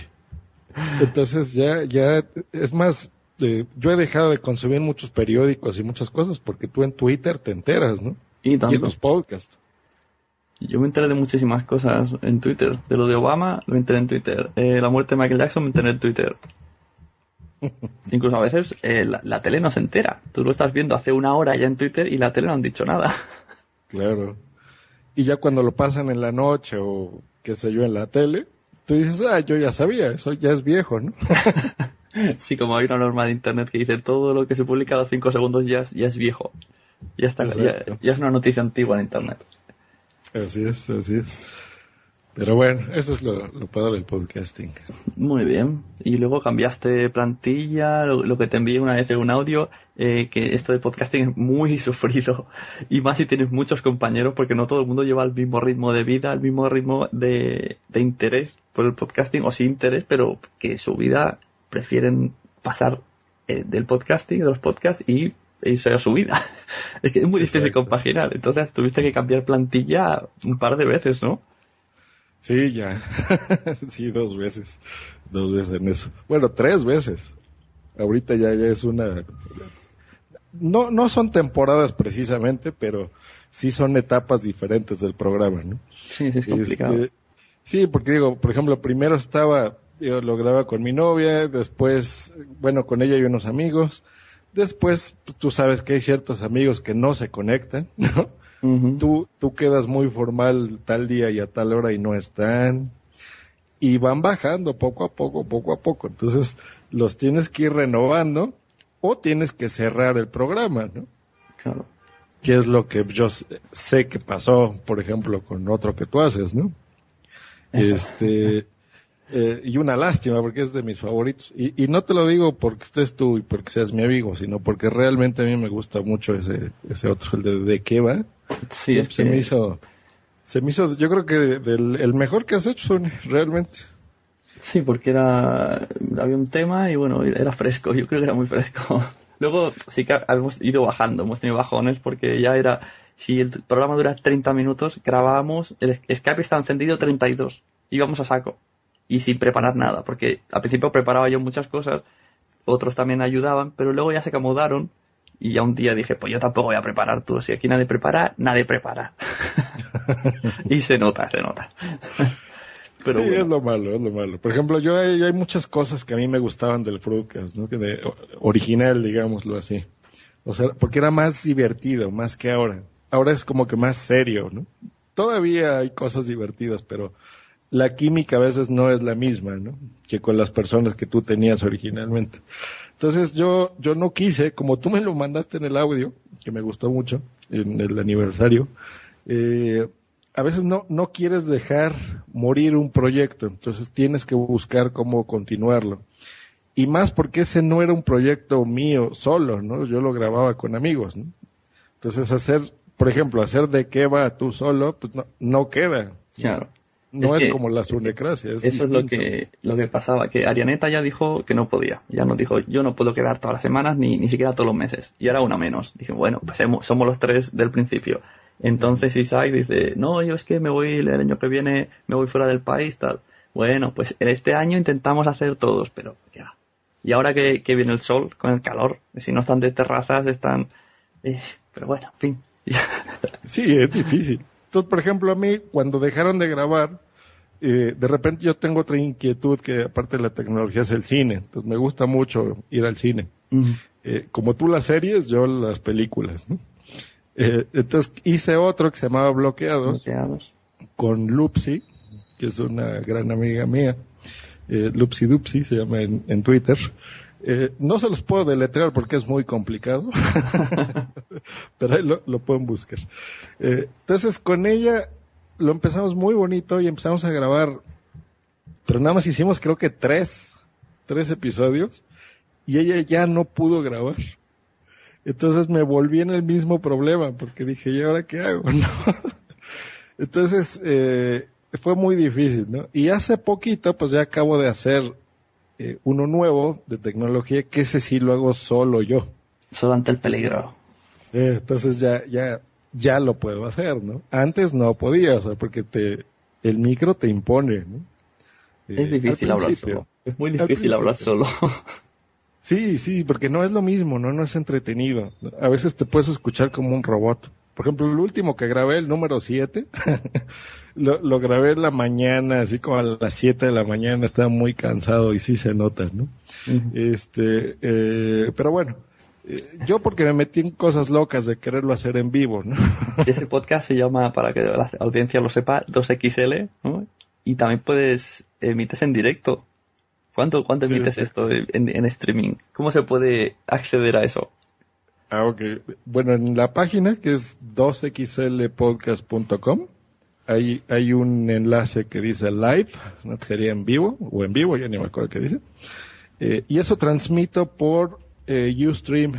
Entonces ya, ya, es más, eh, yo he dejado de consumir muchos periódicos y muchas cosas porque tú en Twitter te enteras, ¿no? Y Y en los podcasts. Yo me enteré de muchísimas cosas en Twitter. De lo de Obama, me enteré en Twitter. Eh, la muerte de Michael Jackson, me enteré en Twitter. Incluso a veces eh, la, la tele no se entera. Tú lo estás viendo hace una hora ya en Twitter y la tele no han dicho nada. Claro. Y ya cuando lo pasan en la noche o qué sé yo en la tele, tú dices, ah, yo ya sabía, eso ya es viejo, ¿no? Sí, como hay una norma de internet que dice todo lo que se publica a los 5 segundos ya es, ya es viejo. Ya está, ya, ya es una noticia antigua en internet. Así es, así es. Pero bueno, eso es lo, lo padre del podcasting. Muy bien. Y luego cambiaste plantilla, lo, lo que te envié una vez en un audio, eh, que esto de podcasting es muy sufrido. Y más si tienes muchos compañeros, porque no todo el mundo lleva el mismo ritmo de vida, el mismo ritmo de, de interés por el podcasting, o sin interés, pero que su vida prefieren pasar eh, del podcasting, de los podcasts, y irse a su vida. es que es muy difícil compaginar. Entonces tuviste que cambiar plantilla un par de veces, ¿no? Sí, ya. sí, dos veces. Dos veces en eso. Bueno, tres veces. Ahorita ya, ya es una... No, no son temporadas precisamente, pero sí son etapas diferentes del programa, ¿no? Sí, es complicado. Este, sí, porque digo, por ejemplo, primero estaba, yo lo grababa con mi novia, después, bueno, con ella y unos amigos, después pues, tú sabes que hay ciertos amigos que no se conectan, ¿no? Tú, tú quedas muy formal tal día y a tal hora y no están, y van bajando poco a poco, poco a poco, entonces los tienes que ir renovando o tienes que cerrar el programa, ¿no? Claro. que es lo que yo sé- que pasó, por ejemplo, con otro que tú haces, ¿no? Este, eh, y una lástima porque es de mis favoritos. Y, y no te lo digo porque estés tú y porque seas mi amigo, sino porque realmente a mí me gusta mucho ese, ese otro, el de ¿De qué va? Sí, es se que- me hizo, se me hizo, yo creo que del, el mejor que has hecho, Sony, realmente. Sí, porque era había un tema y bueno, era fresco, yo creo que era muy fresco. Luego sí que hemos ido bajando, hemos tenido bajones porque ya era, si el programa dura 30 minutos, grabábamos, el Skype está encendido 32, íbamos a saco y sin preparar nada, porque al principio preparaba yo muchas cosas, otros también ayudaban, pero luego ya se acomodaron y ya un día dije, pues yo tampoco voy a preparar tú, si aquí nadie prepara, nadie prepara. y se nota, se nota. Pero sí, bueno. es lo malo, es lo malo. Por ejemplo, yo hay, hay muchas cosas que a mí me gustaban del Fruitcast, ¿no? Que de, original, digámoslo así. O sea, porque era más divertido, más que ahora. Ahora es como que más serio, ¿no? Todavía hay cosas divertidas, pero la química a veces no es la misma, ¿no? Que con las personas que tú tenías originalmente. Entonces yo, yo no quise, como tú me lo mandaste en el audio, que me gustó mucho, en el aniversario, eh, a veces no, no quieres dejar morir un proyecto, entonces tienes que buscar cómo continuarlo. Y más porque ese no era un proyecto mío solo, ¿no? Yo lo grababa con amigos, ¿no? Entonces hacer, por ejemplo, hacer de qué va tú solo, pues no, no queda. Claro. No Es es, que como la sunecracia. Es Eso es lo que, lo que pasaba, que Arianeta ya dijo que no podía. Ya nos dijo, yo no puedo quedar todas las semanas ni, ni siquiera todos los meses. Y ahora una menos. Dije, bueno, pues hemos- somos los tres del principio. Entonces Isaac dice, no, yo es que me voy el año que viene, me voy fuera del país, tal. Bueno, pues en este año intentamos hacer todos, pero ya. Y ahora que, que viene el sol, con el calor, si no están de terrazas, están... eh, pero bueno, en fin. Sí, es difícil. Entonces, por ejemplo, a mí, cuando dejaron de grabar, eh, de repente yo tengo otra inquietud que aparte de la tecnología es el cine. Entonces me gusta mucho ir al cine. Eh, como tú las series, yo las películas. ¿no? Eh, entonces hice otro que se llamaba Bloqueados Bloqueados. con Lupsi, que es una gran amiga mía. Lupsi Dupsi se llama en, en Twitter. Eh, no se los puedo deletrear porque es muy complicado, pero ahí lo, pueden buscar. Eh, entonces con ella lo empezamos muy bonito y empezamos a grabar, pero nada más hicimos creo que tres, tres episodios y ella ya no pudo grabar. Entonces me volví en el mismo problema porque dije, ¿y ahora qué hago? Entonces, eh, fue muy difícil, ¿no? Y hace poquito, pues ya acabo de hacer eh, uno nuevo de tecnología, que ese sí lo hago solo yo. Solo ante el peligro. Eh, entonces ya, ya, ya lo puedo hacer, ¿no? Antes no podía, o sea, porque te, el micro te impone, ¿no? Es Eh, difícil hablar solo. Es muy difícil hablar solo. Sí, sí, porque no es lo mismo, ¿no? No es entretenido. A veces te puedes escuchar como un robot. Por ejemplo, el último que grabé, el número 7, lo, lo grabé en la mañana, así como a las 7 de la mañana, estaba muy cansado y sí se nota, ¿no? Este, eh, pero bueno, eh, yo porque me metí en cosas locas de quererlo hacer en vivo, ¿no? Ese podcast se llama, para que la audiencia lo sepa, 2XL, ¿no? Y también puedes, emites en directo. ¿Cuánto, cuánto Sí, emites sí. esto en, en streaming? ¿Cómo se puede acceder a eso? Ah, ok. Bueno, en la página que es 2xlpodcast.com hay, hay un enlace que dice live, ¿no? sería en vivo, o en vivo, ya ni me acuerdo qué dice. Eh, y eso transmito por eh, Ustream.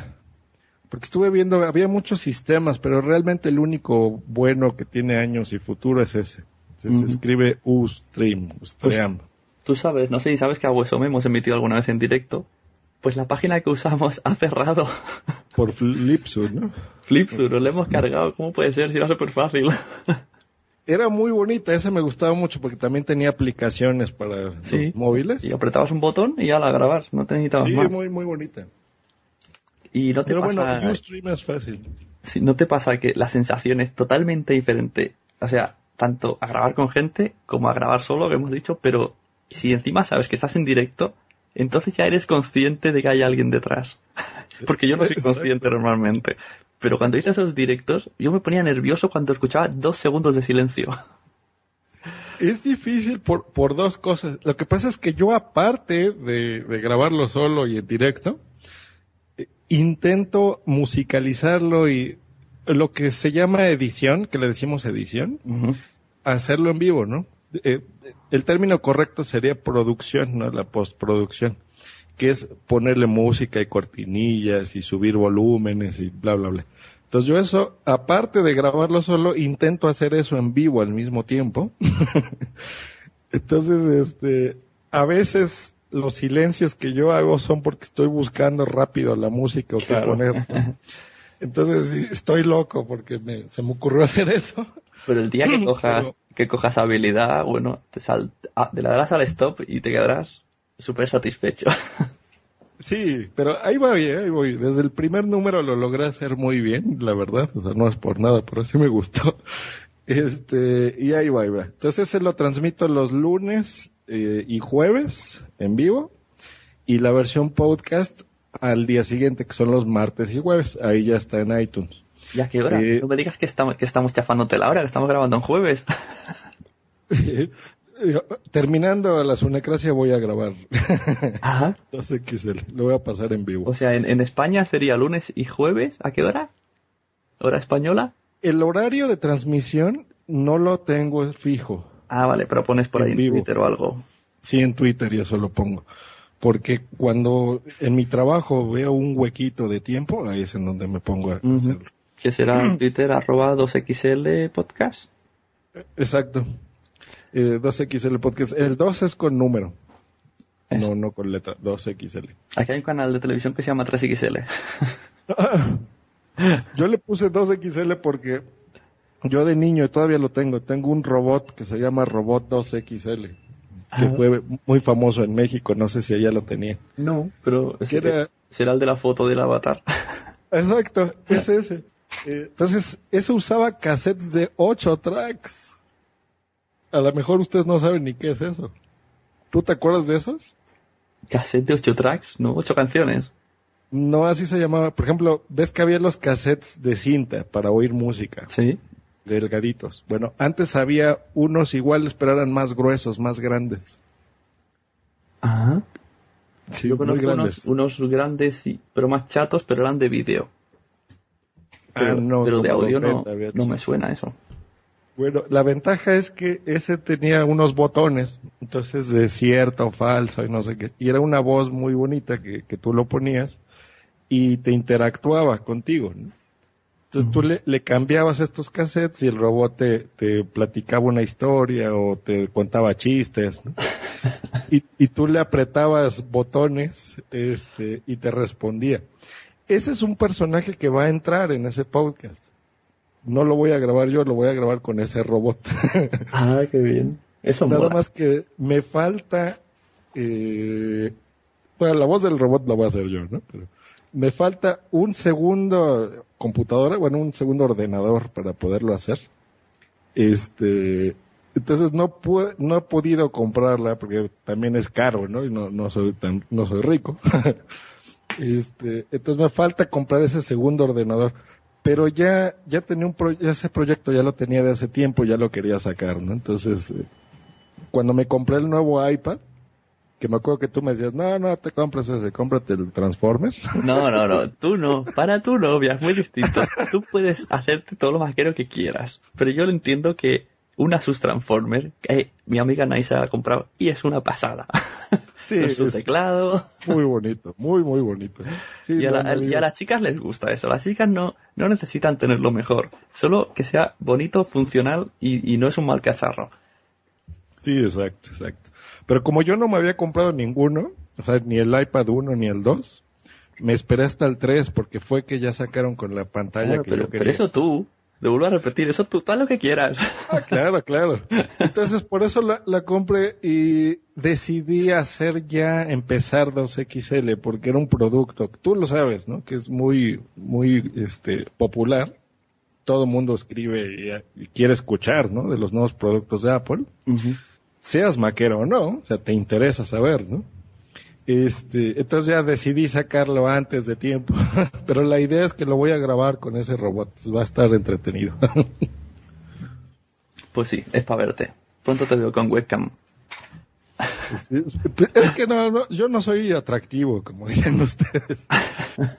Porque estuve viendo, había muchos sistemas, pero realmente el único bueno que tiene años y futuro es ese. Se, se escribe Ustream, Ustream. Tú sabes, no sé si sabes que a Hueso Me hemos emitido alguna vez en directo. Pues la página que usamos ha cerrado. por Flipsud, ¿no? Flipsur, lo hemos cargado. ¿Cómo puede ser si era súper fácil? Era muy bonita, esa me gustaba mucho porque también tenía aplicaciones para Sí. los móviles. Y apretabas un botón y ya la grabas. No te necesitabas Sí, más. muy, muy bonita. Y no te Pero pasa... bueno, Ustream es fácil. no te pasa que la sensación es totalmente diferente. O sea, tanto a grabar con gente como a grabar solo, que hemos dicho, pero si encima sabes que estás en directo, entonces ya eres consciente de que hay alguien detrás. Porque yo no soy Exacto. consciente normalmente. Pero cuando hice esos directos, yo me ponía nervioso cuando escuchaba dos segundos de silencio. Es difícil por, por dos cosas. Lo que pasa es que yo aparte de, de grabarlo solo y en directo, eh, intento musicalizarlo y lo que se llama edición, que le decimos edición, hacerlo en vivo, ¿no? Eh, el término correcto sería producción, ¿no? La postproducción, que es ponerle música y cortinillas y subir volúmenes y bla, bla, bla. Entonces yo eso, aparte de grabarlo solo, intento hacer eso en vivo al mismo tiempo. Entonces, este, a veces los silencios que yo hago son porque estoy buscando rápido la música o qué poner. Entonces estoy loco porque me- se me ocurrió hacer eso. Pero el día que cojas, Pero- que cojas habilidad, bueno, te, sal, ah, te la darás al stop y te quedarás súper satisfecho. Sí, pero ahí va bien, ahí voy. Desde el primer número lo logré hacer muy bien, la verdad. O sea, no es por nada, pero sí me gustó. Este, y ahí va, ahí va. Entonces ese lo transmito los lunes eh, y jueves en vivo. Y la versión podcast al día siguiente, que son los martes y jueves. Ahí ya está en iTunes. ¿Y a qué hora? Sí. No me digas que estamos, que estamos chafándote la hora, que estamos grabando en jueves. Terminando la sunecracia voy a grabar. Ajá. 2XL, lo voy a pasar en vivo. O sea, en, en España sería lunes y jueves. ¿A qué hora? ¿Hora española? El horario de transmisión no lo tengo fijo. Ah, vale, pero pones por En ahí en vivo. Twitter o algo. Sí, en Twitter y eso lo pongo. Porque cuando en mi trabajo veo un huequito de tiempo, ahí es en donde me pongo a hacerlo. Que será Twitter arroba 2XL podcast. Exacto. Eh, 2XL Podcast. El 2 es con número. Eso. No, no con letra. 2XL. Aquí hay un canal de televisión que se llama 3XL. Yo le puse 2XL porque yo de niño todavía lo tengo. Tengo un robot que se llama Robot 2XL. Que Ah. fue muy famoso en México. No sé si allá lo tenía. No, pero ese- era- será el de la foto del avatar. Exacto, es ese. Eh, entonces, eso usaba cassettes de 8 tracks. A lo mejor ustedes no saben ni qué es eso. ¿Tú te acuerdas de esos? Cassette de 8 tracks, ¿no? 8 canciones. No, así se llamaba. Por ejemplo, ves que había los cassettes de cinta para oír música, Sí. delgaditos. Bueno, antes había unos iguales, pero eran más gruesos, más grandes. Ajá. Sí, Yo conozco grandes. unos, unos grandes, y- pero más chatos, pero eran de vídeo. Ah, Pero, no, pero de audio no, 20 había no me suena eso. Bueno, la ventaja es que ese tenía unos botones, entonces de cierto o falso y no sé qué. Y era una voz muy bonita que, que tú lo ponías y te interactuaba contigo. ¿no? Entonces tú le, le cambiabas estos cassettes y el robot te, te platicaba una historia o te contaba chistes. ¿no? y, y tú le apretabas botones este, y te respondía. Ese es un personaje que va a entrar en ese podcast no lo voy a grabar yo, lo voy a grabar con ese robot. ah, qué bien. Eso Nada más que me falta, eh, bueno, la voz del robot la voy a hacer yo, ¿no? Pero me falta un segundo computadora, bueno, un segundo ordenador para poderlo hacer. Este, entonces no pude, no he podido comprarla porque también es caro, ¿no? Y no, no soy tan, no soy rico. este, entonces me falta comprar ese segundo ordenador. Pero ya, ya tenía un ese proyecto ya lo tenía de hace tiempo, ya lo quería sacar, ¿no? Entonces, eh, cuando me compré el nuevo iPad, que me acuerdo que tú me decías, no, no te compras ese, cómprate el Transformers. No, no, no, tú no, para tu novia, es muy distinto. Tú puedes hacerte todo lo maquero que quieras, pero yo lo entiendo que una sus Transformers, que mi amiga Naisa ha comprado, y es una pasada. Sí, Con su teclado. Muy bonito, muy, muy bonito. y, a las chicas les gusta eso. Las chicas no, no necesitan tenerlo mejor. Solo que sea bonito, funcional y, y no es un mal cacharro. Sí, exacto, exacto. Pero como yo no me había comprado ninguno, o sea, ni el iPad 1 ni el 2, me esperé hasta el 3 porque fue que ya sacaron con la pantalla que yo quería. Pero eso tú, te vuelvo a repetir, eso tú, haz lo que quieras. Ah, claro, claro. Entonces por eso la, la compré y decidí hacer ya empezar 2XL porque era un producto, tú lo sabes, ¿no? Que es muy, muy, este, popular. Todo el mundo escribe y, quiere escuchar, ¿no? De los nuevos productos de Apple seas maquero o no, o sea, te interesa saber, ¿no? Este, entonces ya decidí sacarlo antes de tiempo, pero la idea es que lo voy a grabar con ese robot, va a estar entretenido. pues sí, es para verte. Pronto te veo con webcam. Es que no, no, yo no soy atractivo, como dicen ustedes.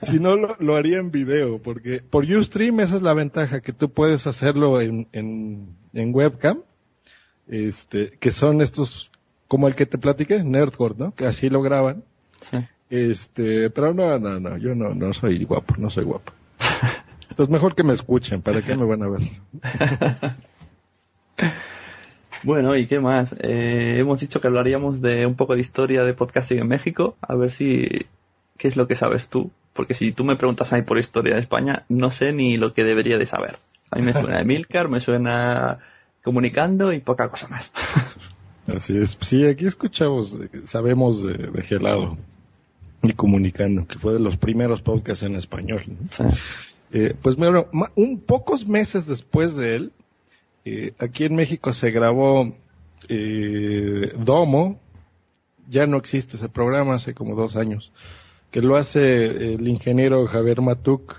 Si no, lo, lo, haría en video, porque por Ustream esa es la ventaja, que tú puedes hacerlo en, en, en webcam este, que son estos, como el que te platiqué, Nerdcore, ¿no? Que así lo graban. Sí. Este, pero no, no, no, yo no, no soy guapo, no soy guapo. Entonces mejor que me escuchen, ¿para qué me van a ver? bueno, ¿y qué más? Eh, hemos dicho que hablaríamos de un poco de historia de podcasting en México, a ver si, ¿qué es lo que sabes tú? Porque si tú me preguntas a mí por historia de España, no sé ni lo que debería de saber. A mí me suena Emilcar, me suena comunicando y poca cosa más. Así es. Sí, aquí escuchamos, sabemos de, Gelado y comunicando, que fue de los primeros podcasts en español. Eh, pues bueno, un pocos meses después de él, eh, aquí en México se grabó eh, Domo, ya no existe ese programa hace como dos años, que lo hace el ingeniero Javier Matuk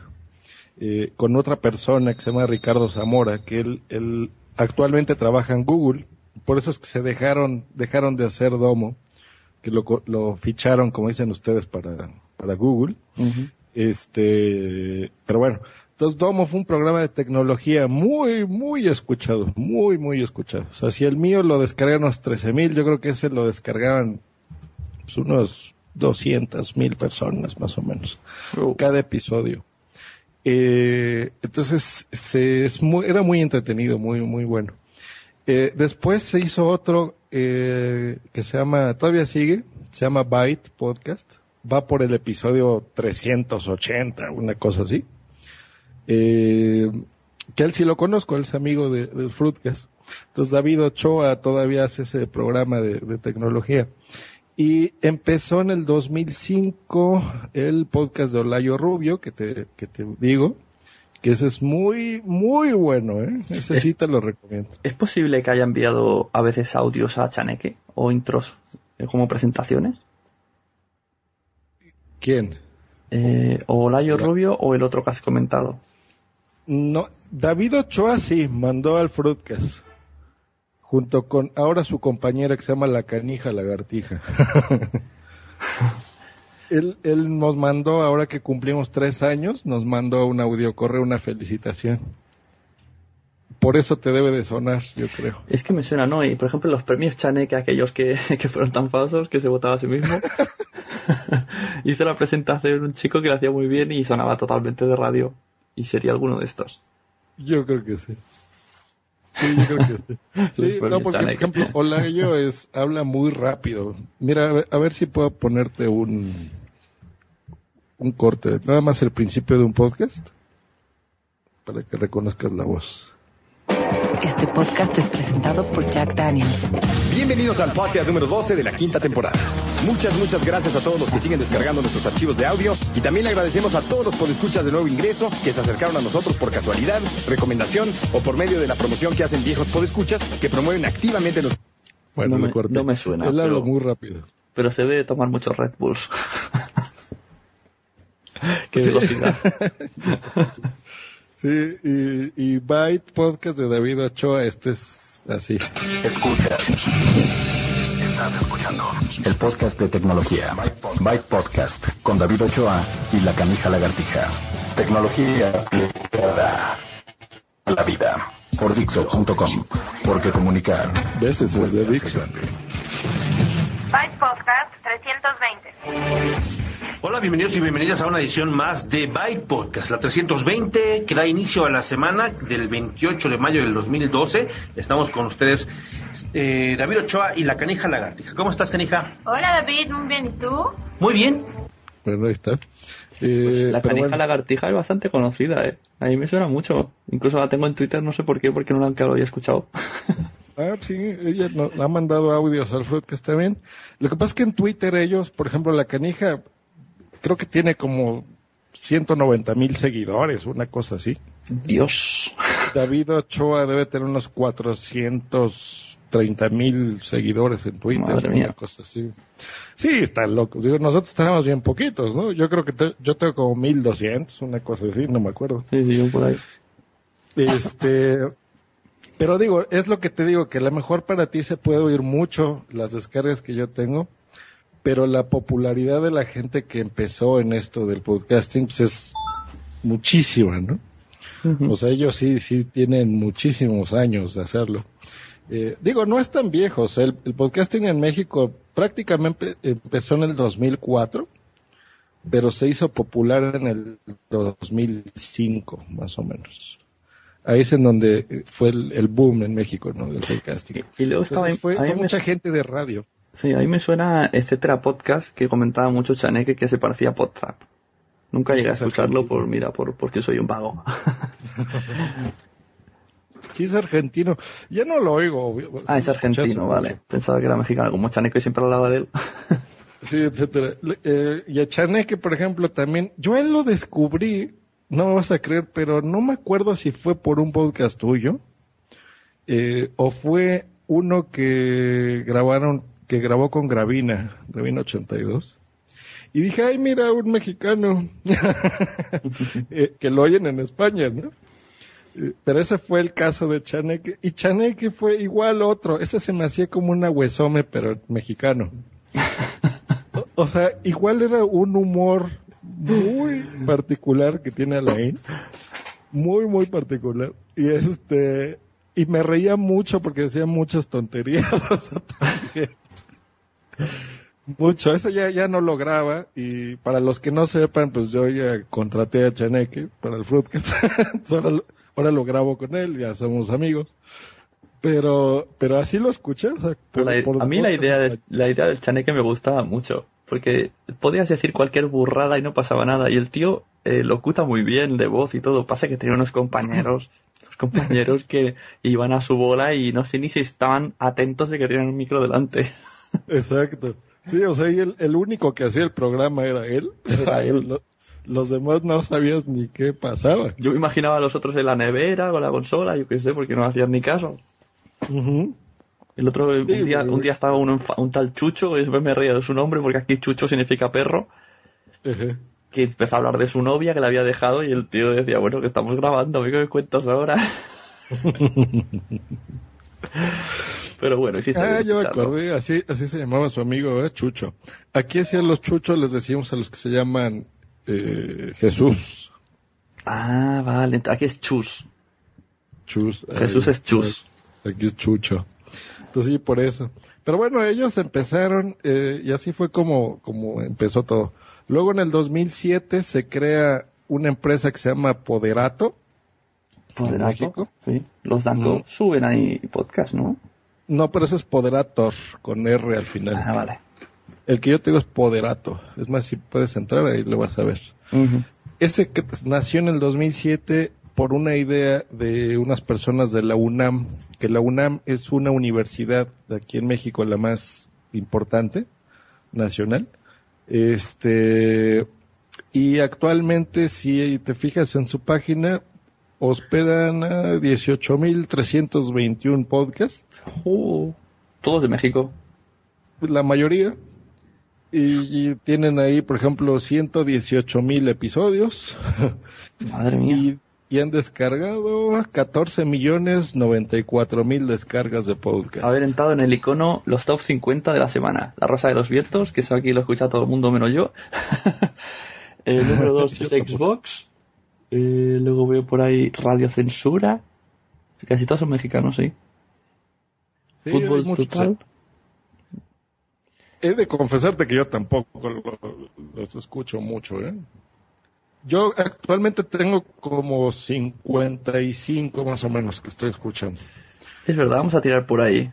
con otra persona que se llama Ricardo Zamora, que él, él actualmente trabaja en Google, por eso es que se dejaron, dejaron de hacer Domo, que lo, lo ficharon, como dicen ustedes, para, para Google. Este, pero bueno, entonces Domo fue un programa de tecnología muy, muy escuchado, muy, muy escuchado. O sea, si el mío lo descargaron unos 13 mil, yo creo que ese lo descargaban pues, unos 200 mil personas más o menos, oh. cada episodio. Eh, entonces se, es muy, era muy entretenido, muy, muy bueno. Eh, después se hizo otro eh, que se llama, todavía sigue, se llama Byte Podcast. Va por el episodio 380, una cosa así. Eh, que él sí lo conozco, él es amigo de, de Fruitcast. Entonces David Ochoa todavía hace ese programa de, de tecnología. Y empezó en el 2005 el podcast de Olayo Rubio, que te, que te digo, que ese es muy, muy bueno, ¿eh? Ese sí te lo recomiendo. ¿Es posible que haya enviado a veces audios a Chaneque o intros eh, como presentaciones? ¿Quién? Eh, o Olayo Rubio o el otro que has comentado. No, David Ochoa sí, mandó al Fruitcast junto con ahora su compañera que se llama la canija lagartija. él, él nos mandó, ahora que cumplimos tres años, nos mandó un audio correo, una felicitación. Por eso te debe de sonar, yo creo. Es que me suena, ¿no? Y por ejemplo, los premios Chaneque, aquellos que, que fueron tan falsos que se votaba a sí mismo. Hizo la presentación un chico que lo hacía muy bien y sonaba totalmente de radio. Y sería alguno de estos. Yo creo que sí. Sí, yo creo que sí. Sí, no, porque por ejemplo, Olayo es, habla muy rápido. Mira, a ver, si puedo ponerte un, un corte, nada más el principio de un podcast. para que reconozcas la voz. Este podcast es presentado por Jack Daniels. Bienvenidos al podcast número 12 de la quinta temporada. Muchas, muchas gracias a todos los que siguen descargando nuestros archivos de audio y también le agradecemos a todos los podescuchas de nuevo ingreso que se acercaron a nosotros por casualidad, recomendación o por medio de la promoción que hacen viejos podescuchas que promueven activamente los... Bueno, no, me, no me suena. Él habla muy rápido. Pero se debe tomar muchos Red Bulls. Qué velocidad. Sí, y, y Byte Podcast de David Ochoa, este es así. Escucha. Estás escuchando el podcast de tecnología. Byte Podcast con David Ochoa y la canija lagartija. Tecnología aplicada a la vida. Por Dixo.com. Porque comunicar. Veces es de Dixo. Byte Podcast 320. Hola, bienvenidos y bienvenidas a una edición más de Byte Podcast, la 320 que da inicio a la semana del 28 de mayo del 2012. Estamos con ustedes, eh, David Ochoa y la Canija Lagartija. ¿Cómo estás, Canija? Hola, David, muy bien, ¿y tú? Muy bien. Bueno, ahí está. Eh, pues la Canija Lagartija es bastante conocida, ¿eh? A mí me suena mucho. Incluso la tengo en Twitter, no sé por qué, porque no la había escuchado. Ah, sí, ella nos ha mandado audios al Fruit que está bien. Lo que pasa es que en Twitter ellos, por ejemplo, la canija creo que tiene como 190 mil seguidores, una cosa así. Dios. David Ochoa debe tener unos 430 mil seguidores en Twitter, una cosa así. Sí, están locos. Digo, nosotros estamos bien poquitos, ¿no? Yo creo que yo tengo como 1200, una cosa así, no me acuerdo. Sí, sí, por ahí. Este, pero digo, es lo que te digo, que a lo mejor para ti se puede oír mucho las descargas que yo tengo, pero la popularidad de la gente que empezó en esto del podcasting pues es muchísima, ¿no? O sea, ellos sí, sí tienen muchísimos años de hacerlo. Eh, digo, no es tan viejo, o sea, el, podcasting en México prácticamente empezó en el 2004, pero se hizo popular en el 2005, más o menos. Ahí es en donde fue el, boom en México, ¿no? Del podcasting. Y luego estaba, fue, mucha gente de radio. Sí, a mí me suena etcétera podcast que comentaba mucho Chaneque que se parecía a Podzap. Nunca llegué a escucharlo por, mira, por, porque soy un vago. sí, es argentino. Ya no lo oigo. Ah, es argentino, vale. Pensaba que era mexicano, como Chaneque siempre hablaba de él. sí, etcétera. Eh, y a Chaneque, por ejemplo, también, yo él lo descubrí, no me vas a creer, pero no me acuerdo si fue por un podcast tuyo, eh, o fue uno que grabaron que grabó con Gravina, Gravina 82. Y dije, ay, mira, un mexicano, eh, que lo oyen en España, ¿no? Eh, pero ese fue el caso de Chaneque. Y Chaneque fue igual otro. Ese se me hacía como una huesome, pero mexicano. o, sea, igual era un humor muy particular que tiene Alain. Muy, muy particular. Y este, y me reía mucho porque decía muchas tonterías. Mucho, eso ya, ya no lograba y para los que no sepan, pues yo ya contraté a Chaneque para el Fruitcast, ahora, ahora, lo grabo con él, ya somos amigos. Pero, pero así lo escuché, a mí la idea, de, la idea del Chaneque me gustaba mucho, porque podías decir cualquier burrada y no pasaba nada, y el tío eh, locuta muy bien de voz y todo, pasa que tenía unos compañeros compañeros que iban a su bola y no sé ni si estaban atentos de que tenían un micro delante. Exacto. Sí, o sea, el, el, único que hacía el programa era él. Era él. Los, demás no sabías ni qué pasaba. Yo me imaginaba a los otros en la nevera con la consola, yo qué sé, porque no hacían ni caso. El otro, un, día, un día estaba uno, un tal Chucho, y después me reía de su nombre, porque aquí Chucho significa perro. Que empezó a hablar de su novia que la había dejado y el tío decía, bueno, que estamos grabando, ¿qué me cuentas ahora? Pero bueno, Ah, yo me acordé, así, así se llamaba su amigo, ¿eh? Chucho. Aquí hacían los chuchos, les decíamos a los que se llaman eh, Jesús. Ah, vale, aquí es Chus. Chus. Jesús es Chus. Aquí es Chucho. Entonces sí, por eso. Pero bueno, ellos empezaron, eh, y así fue como, como empezó todo. Luego en el 2007 se crea una empresa que se llama Poderato. Poderato. México. Sí. Los datos suben ahí podcast, ¿no? No, pero ese es Poderator, con R al final. Ah, vale. El que yo tengo es Poderato. Es más, si puedes entrar ahí lo vas a ver. Ese que nació en el 2007 por una idea de unas personas de la UNAM, que la UNAM es una universidad de aquí en México la más importante nacional. Este y actualmente si te fijas en su página hospedan a 18.321 podcasts. Uh, todos de México. La mayoría. Y, y tienen ahí, por ejemplo, 118.000 episodios. Madre mía. Y, han descargado 14 millones 94 mil descargas de podcast. Haber entrado en el icono los top 50 de la semana. La Rosa de los Vientos, que eso aquí lo escucha todo el mundo menos yo. el número 2 es Xbox. Eh, luego veo por ahí Radio Censura. Casi todos son mexicanos, sí. Sí, Fútbol total. He de confesarte que yo tampoco lo- los escucho mucho, ¿eh? Yo actualmente tengo como 55 más o menos que estoy escuchando. Es verdad, vamos a tirar por ahí.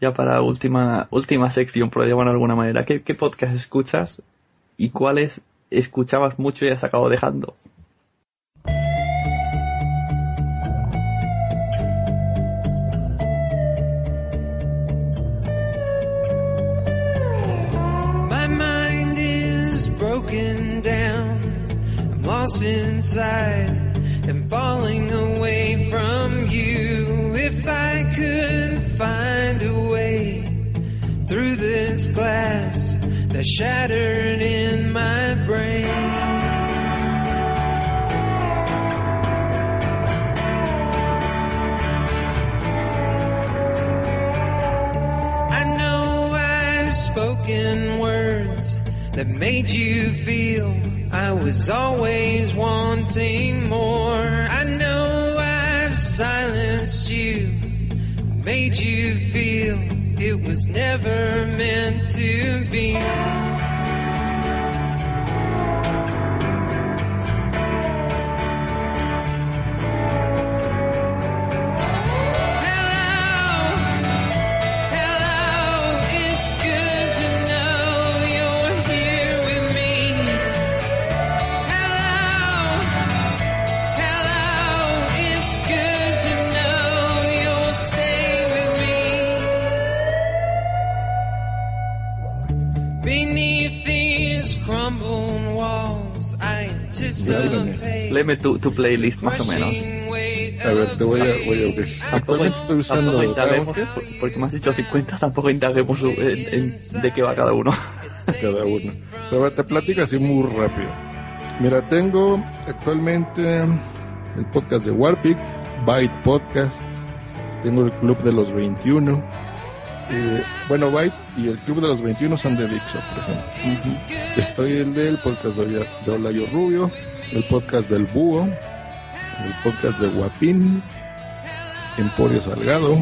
Ya para última última sección, por llamarlo de alguna manera. ¿Qué, qué podcast escuchas y cuáles escuchabas mucho y has acabado dejando? Lost inside and falling away from you. If I could find a way through this glass that shattered in my brain. I know I've spoken words that made you feel I was always wanting more. I know I've silenced you, made you feel it was never meant to be. Léeme tu, tu playlist más o menos. A ver, te voy a, voy a abrir. Actualmente estoy usando porque me has dicho 50, tampoco indaguemos en, en de qué va cada uno. cada uno. Pero a ver, te platico así muy rápido. Mira, tengo actualmente el podcast de Warpic, Byte Podcast, tengo el Club de los 21. eh, bueno, Byte y el Club de los 21 son de Dixo, por ejemplo. Estoy el del podcast de, de Olayo Rubio, el podcast del Búho, el podcast de Guapín, Emporio Salgado,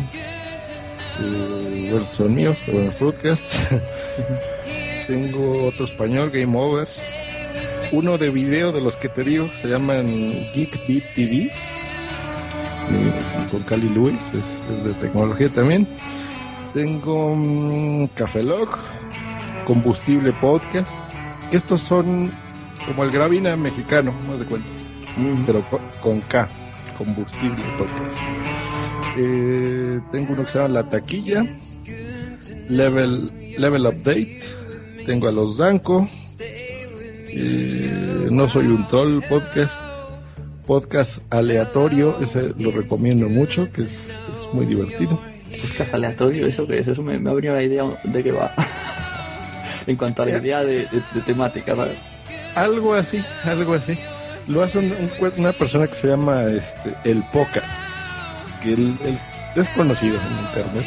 eh, bueno, son míos, pero bueno, Fruitcast. Tengo otro español, Game Over. Uno de video de los que te digo, que se llaman Geek Beat TV. eh, con Cali Luis, es, es de tecnología también. Tengo mm, Café Log, Combustible Podcast. Estos son como el Gravina mexicano, más de cuenta. Pero con, K, Combustible Podcast. Eh, tengo uno que se llama La Taquilla, Level, Level Update. Tengo a los Danco. eh, no soy un troll podcast. Podcast aleatorio, ese lo recomiendo mucho, que es, es muy divertido. Podcast aleatorio, ¿eso qué es? Eso me, me ha venido la idea de qué va. en cuanto a la idea de, de- de temática, ¿sabes? Algo así, algo así. Lo hace un- una persona que se llama este, El Pocas, que él es desconocido en internet.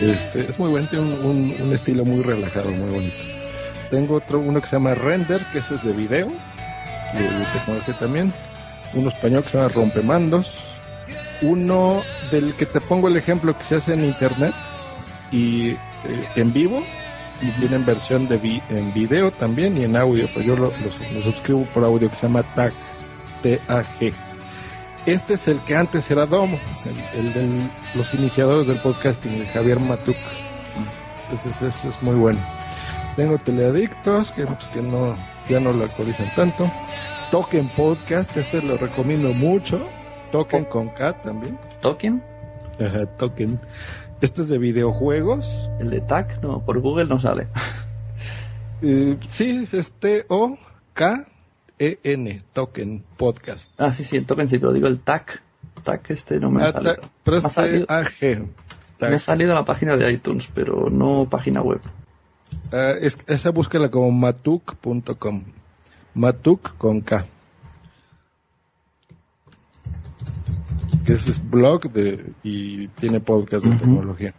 Este, es muy bueno, tiene un, un- un estilo muy relajado, muy bonito. Tengo otro, uno que se llama Render, que ese es de video, de, de tecnología también. Uno español que se llama Rompemandos. Uno del que te pongo el ejemplo que se hace en internet y eh, en vivo y tienen versión de vi- en video también y en audio, pero yo lo, lo- lo suscribo por audio que se llama TAG, T-A-G. Este es el que antes era Domo, el, el de los iniciadores del podcasting, el Javier Matuk. Entonces ese es muy bueno. Tengo Teleadictos, que, pues, que no, ya no lo actualizan tanto. Token Podcast, este lo recomiendo mucho. Token con K también. ¿Token? Ajá, Token. Este es de videojuegos. El de TAC, no, por Google no sale. Eh, sí, es T-O-K-E-N, Token Podcast. Ah, sí, sí, el token sí, pero digo el TAC. TAC este no me ha Ah, salido. pero es T-A-G. me ha salido la página de iTunes, pero no página web. Ah, es- esa búsquela como matuk.com. Matuk con K. Que es blog de, y tiene podcast de tecnología.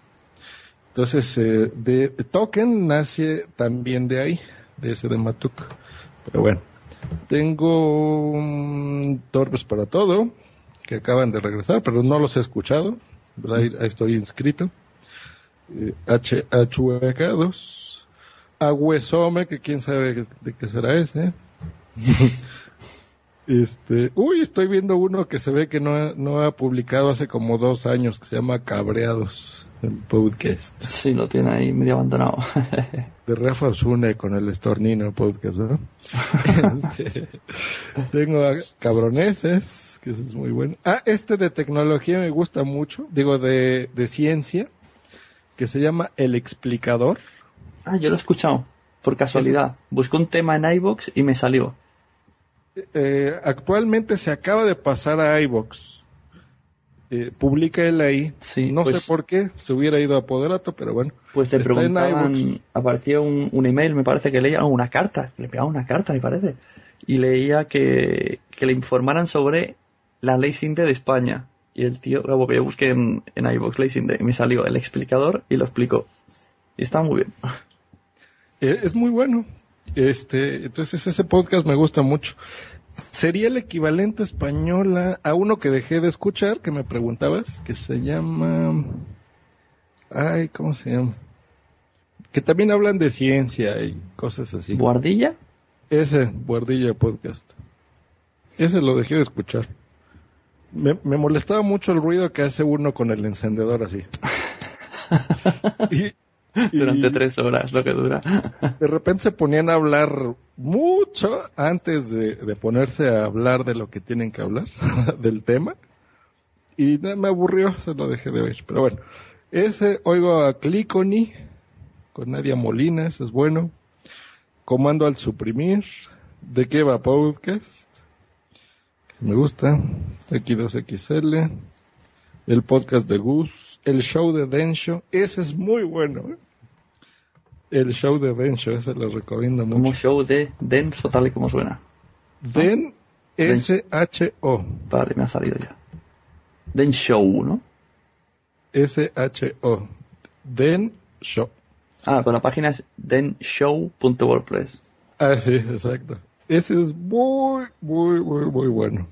Entonces, eh, de Token nace también de ahí, de ese de Matuk. Pero bueno, tengo mm, Torbes para todo, que acaban de regresar, pero no los he escuchado. Ahí, ahí estoy inscrito. Eh, H, Achuecados. Agüesome, que quién sabe de qué será ese. este, uy, estoy viendo uno que se ve que no ha, no ha publicado hace como dos años, que se llama Cabreados, el podcast. Sí, lo tiene ahí medio abandonado. De Rafa Osune con el estornino podcast, ¿no? Este, tengo a Cabroneses, que ese es muy bueno. Ah, este de tecnología me gusta mucho, digo de, de ciencia, que se llama El Explicador. ah, yo lo he escuchado, por casualidad. Busqué un tema en iBox y me salió. Eh, actualmente se acaba de pasar a iBox. Eh, publica él ahí. no pues- sé por qué, se hubiera ido a Poderato, pero bueno. Pues le en preguntaban, aparecía un, un email, me parece que leía, oh, una carta, le pegaba una carta, me parece. Y leía que, que le informaran sobre la ley Sinde de España. Y el tío, como que yo busqué en, en iVoox ley Sinde, y me salió el explicador y lo explicó. Y está muy bien. Eh, es muy bueno. Este, entonces ese podcast me gusta mucho. Sería el equivalente español a, a uno que dejé de escuchar, que me preguntabas, que se llama... Ay, ¿cómo se llama? Que también hablan de ciencia y cosas así. ¿Guardilla? Ese, Guardilla Podcast. Ese lo dejé de escuchar. Me, me molestaba mucho el ruido que hace uno con el encendedor así. Y- Durante y- tres horas, lo que dura. de repente se ponían a hablar mucho antes de, de ponerse a hablar de lo que tienen que hablar, del tema. Y nada, me aburrió, se lo dejé de oír. Pero bueno, ese oigo a Clicony con Nadia Molina, ese es bueno. Comando al suprimir, de qué va podcast, me gusta, X2XL, el podcast de Gus, el show de Densho, ese es muy bueno. ¿eh? El show de Densho, ese lo recomiendo mucho. Como show de denso, tal y como suena. Den S-H-O. Vale, me ha salido ya. Den Show, ¿no? S-H-O. Den Show. Ah, pero la página es denshow.wordpress. Ah, sí, exacto. Ese es muy, muy, muy, muy bueno.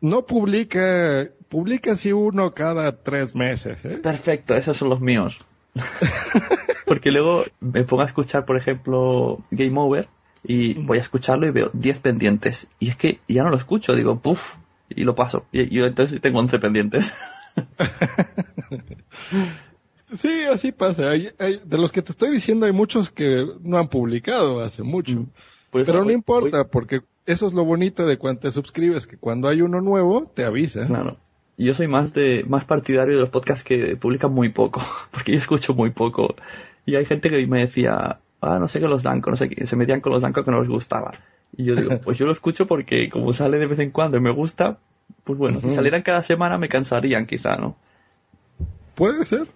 No publica, publica así uno cada tres meses, ¿eh? Perfecto, esos son los míos. Porque luego me pongo a escuchar, por ejemplo, Game Over y voy a escucharlo y veo 10 pendientes. Y es que ya no lo escucho, digo, puff, y lo paso. Y yo entonces tengo 11 pendientes. Sí, así pasa. Hay, hay- de los que te estoy diciendo hay muchos que no han publicado hace mucho. Eso Pero no voy- importa, porque eso es lo bonito de cuando te suscribes, que cuando hay uno nuevo, te avisa. Claro. Yo soy más de más partidario de los podcasts que publican muy poco, porque yo escucho muy poco. Y hay gente que me decía, ah, no sé qué los Danco, no sé qué, se metían con los Danco que no les gustaba. Y yo digo, pues yo lo escucho porque como sale de vez en cuando y me gusta, pues bueno, si salieran cada semana me cansarían quizá, ¿no? Puede ser.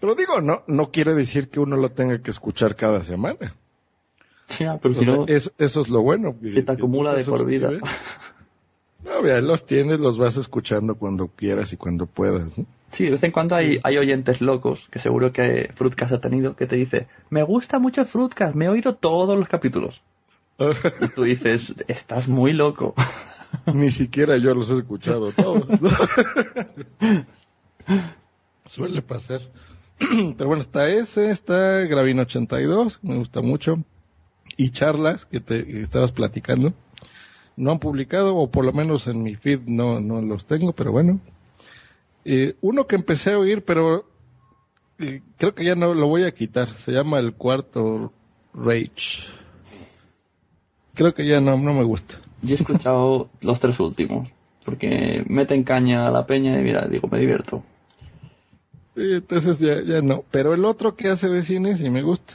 Pero digo, no, no quiere decir que uno lo tenga que escuchar cada semana. Ya, pero O si sea, no, es- eso es lo bueno. se te acumula de por vida. No, ya los tienes, los vas escuchando cuando quieras y cuando puedas. ¿no? Sí, de vez en cuando hay, hay oyentes locos, que seguro que Fruitcast ha tenido, que te dice, me gusta mucho Fruitcast, me he oído todos los capítulos. y tú dices, estás muy loco. Ni siquiera yo los he escuchado todos. Suele pasar. Pero bueno, está ese, está Gravino 82, me gusta mucho. Y charlas que te que estabas platicando. No han publicado, o por lo menos en mi feed no, no los tengo, pero bueno. Eh, uno que empecé a oír, pero eh, creo que ya no lo voy a quitar. Se llama El Cuarto Rage. Creo que ya no, no me gusta. Yo he escuchado los tres últimos. Porque meten caña a la peña y mira, digo, me divierto. Sí, entonces ya, ya no. Pero el otro que hace de cine sí me gusta.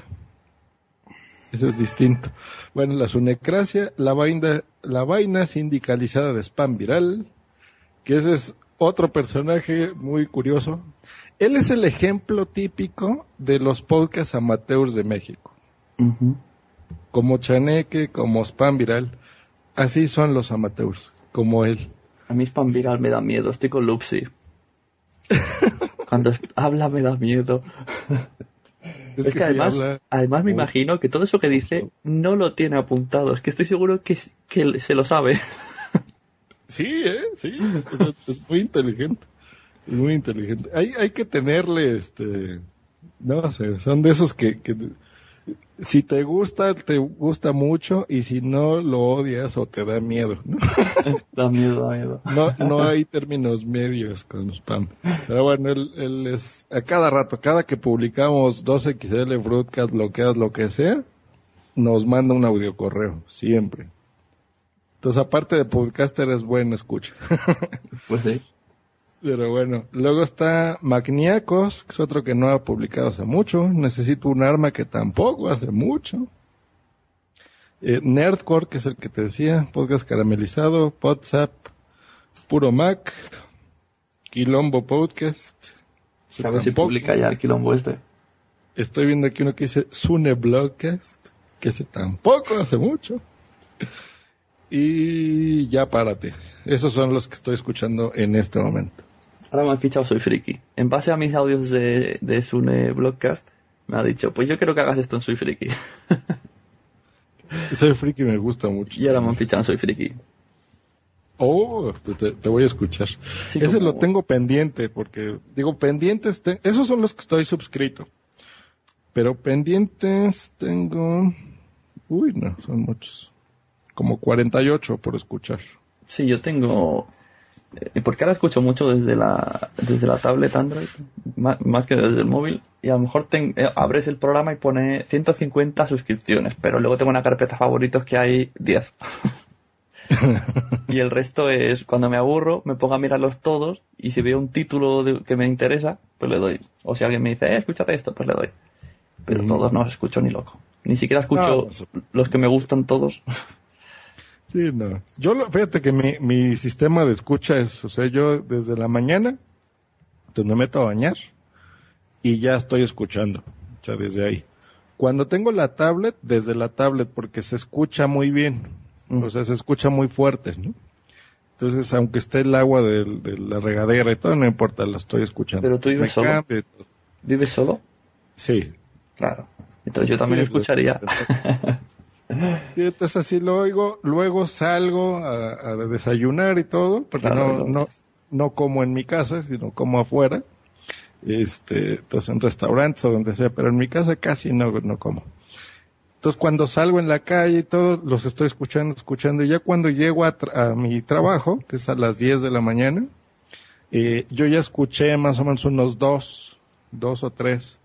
Eso es distinto. Bueno, la sunecracia, la vaina, la vaina sindicalizada de spam viral, que ese es otro personaje muy curioso. Él es el ejemplo típico de los podcasts amateurs de México. Como Chaneque, como spam viral. Así son los amateurs, como él. A mí Spam Viral me da miedo, estoy con Lupsi. Cuando habla me da miedo. Es Es, que además, habla además me imagino que todo eso que dice no lo tiene apuntado. Es que estoy seguro que, que se lo sabe. Sí, ¿eh? Sí, o sea, es muy inteligente. Es muy inteligente. Hay, hay que tenerle, este, no sé, son de esos que, que si te gusta, te gusta mucho y si no, lo odias o te da miedo, ¿no? da miedo, da miedo. No, no hay términos medios con spam. Pero bueno, él, él es, a cada rato, cada que publicamos 2XL, Broadcast, bloqueas, lo que sea, nos manda un audio correo, siempre. Entonces, aparte de podcaster, es bueno escucha. Pues sí. Pero bueno, luego está Magniacos, que es otro que no ha publicado hace mucho. Necesito un arma que tampoco hace mucho. Eh, Nerdcore, que es el que te decía, podcast caramelizado, WhatsApp, Puro Mac, Quilombo Podcast. A ver si publica ya el quilombo este. Estoy viendo aquí uno que dice Sune Blogcast, que ese tampoco hace mucho. Y ya párate. Esos son los que estoy escuchando en este momento. Ahora me han fichado Soy Friki. En base a mis audios de, de Sune Blogcast, me ha dicho, pues yo quiero que hagas esto en Soy Friki. Soy friki me gusta mucho. Y ahora me han fichado en Soy Friki. Oh, pues te, te voy a escuchar. Sí, Ese como- lo tengo pendiente, porque digo pendientes, te- esos son los que estoy suscrito. Pero pendientes tengo, uy, no, son muchos. Como 48 por escuchar. Sí, yo tengo... Porque ahora escucho mucho desde la, desde la tablet Android, más, que desde el móvil, y a lo mejor eh, abres el programa y pone 150 suscripciones, pero luego tengo una carpeta favoritos que hay 10. y el resto es, cuando me aburro, me pongo a mirarlos todos, y si veo un título de- que me interesa, pues le doy. O si alguien me dice, eh, escúchate esto, pues le doy. Pero Mm. todos no los escucho ni loco. Ni siquiera escucho No, pues- los que me gustan todos. Sí, no. Yo, lo, fíjate que mi, mi sistema de escucha es, o sea, yo desde la mañana, pues me meto a bañar y ya estoy escuchando, o sea, desde ahí. Cuando tengo la tablet, desde la tablet, porque se escucha muy bien, o sea, se escucha muy fuerte, ¿no? Entonces, aunque esté el agua de, la regadera y todo, no importa, lo estoy escuchando. Pero tú vives Me solo. ¿Vives solo? Sí. Claro. Entonces yo también Sí, escucharía. Y entonces así lo oigo, luego salgo a, a desayunar y todo, porque Claro, no, no, no como en mi casa, sino como afuera. Este, entonces en restaurantes o donde sea, pero en mi casa casi no, no como. Entonces cuando salgo en la calle y todo, los estoy escuchando, escuchando, y ya cuando llego a, tra- a mi trabajo, que es a las 10 de la mañana, eh, yo ya escuché más o menos unos dos, dos o tres.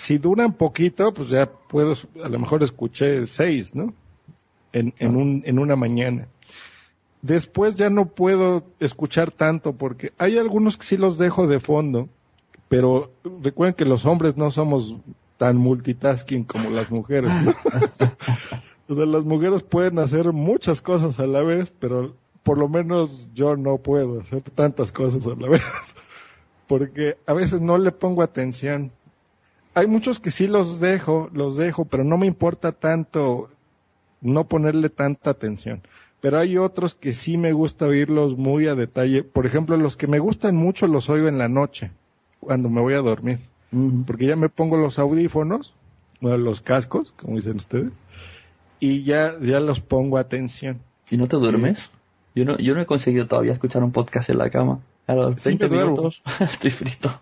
Si duran poquito, pues ya puedo, a lo mejor escuché seis, ¿no? En, en, un, en una mañana. Después ya no puedo escuchar tanto porque hay algunos que sí los dejo de fondo, pero recuerden que los hombres no somos tan multitasking como las mujeres. ¿no? o sea, las mujeres pueden hacer muchas cosas a la vez, pero por lo menos yo no puedo hacer tantas cosas a la vez. Porque a veces no le pongo atención. Hay muchos que sí los dejo, los dejo, pero no me importa tanto no ponerle tanta atención. Pero hay otros que sí me gusta oírlos muy a detalle. Por ejemplo, los que me gustan mucho los oigo en la noche, cuando me voy a dormir. Porque ya me pongo los audífonos, bueno, los cascos, como dicen ustedes, y ya, ya los pongo atención. ¿Y no te duermes? Yo no, yo no he conseguido todavía escuchar un podcast en la cama. A los Sí 20 me duermo. minutos estoy frito.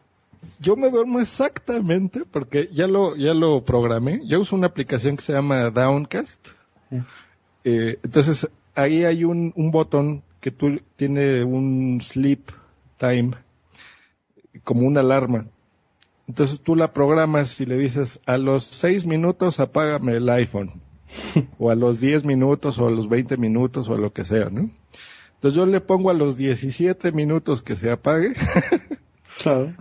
Yo me duermo exactamente porque ya lo, ya lo programé. Yo uso una aplicación que se llama Downcast. Eh, entonces, ahí hay un, un botón que tú tiene un sleep time, como una alarma. Entonces tú la programas y le dices, a los seis minutos apágame el iPhone. o a los 10 minutos o a los 20 minutos o a lo que sea, ¿no? Entonces yo le pongo a los 17 minutos que se apague. Claro.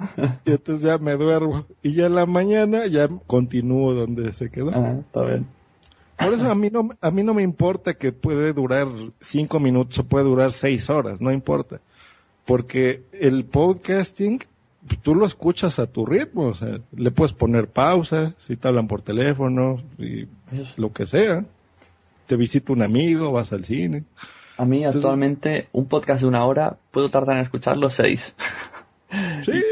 y entonces ya me duermo. Y ya en la mañana ya continúo donde se quedó. Ah, está bien. Por eso a mí no, a mí no me importa que puede durar cinco minutos o puede durar seis horas, no importa. Porque el podcasting, tú lo escuchas a tu ritmo, o sea, le puedes poner pausa si te hablan por teléfono y lo que sea. Te visita un amigo, vas al cine. A mí actualmente un podcast de una hora puedo tardar en escucharlo seis.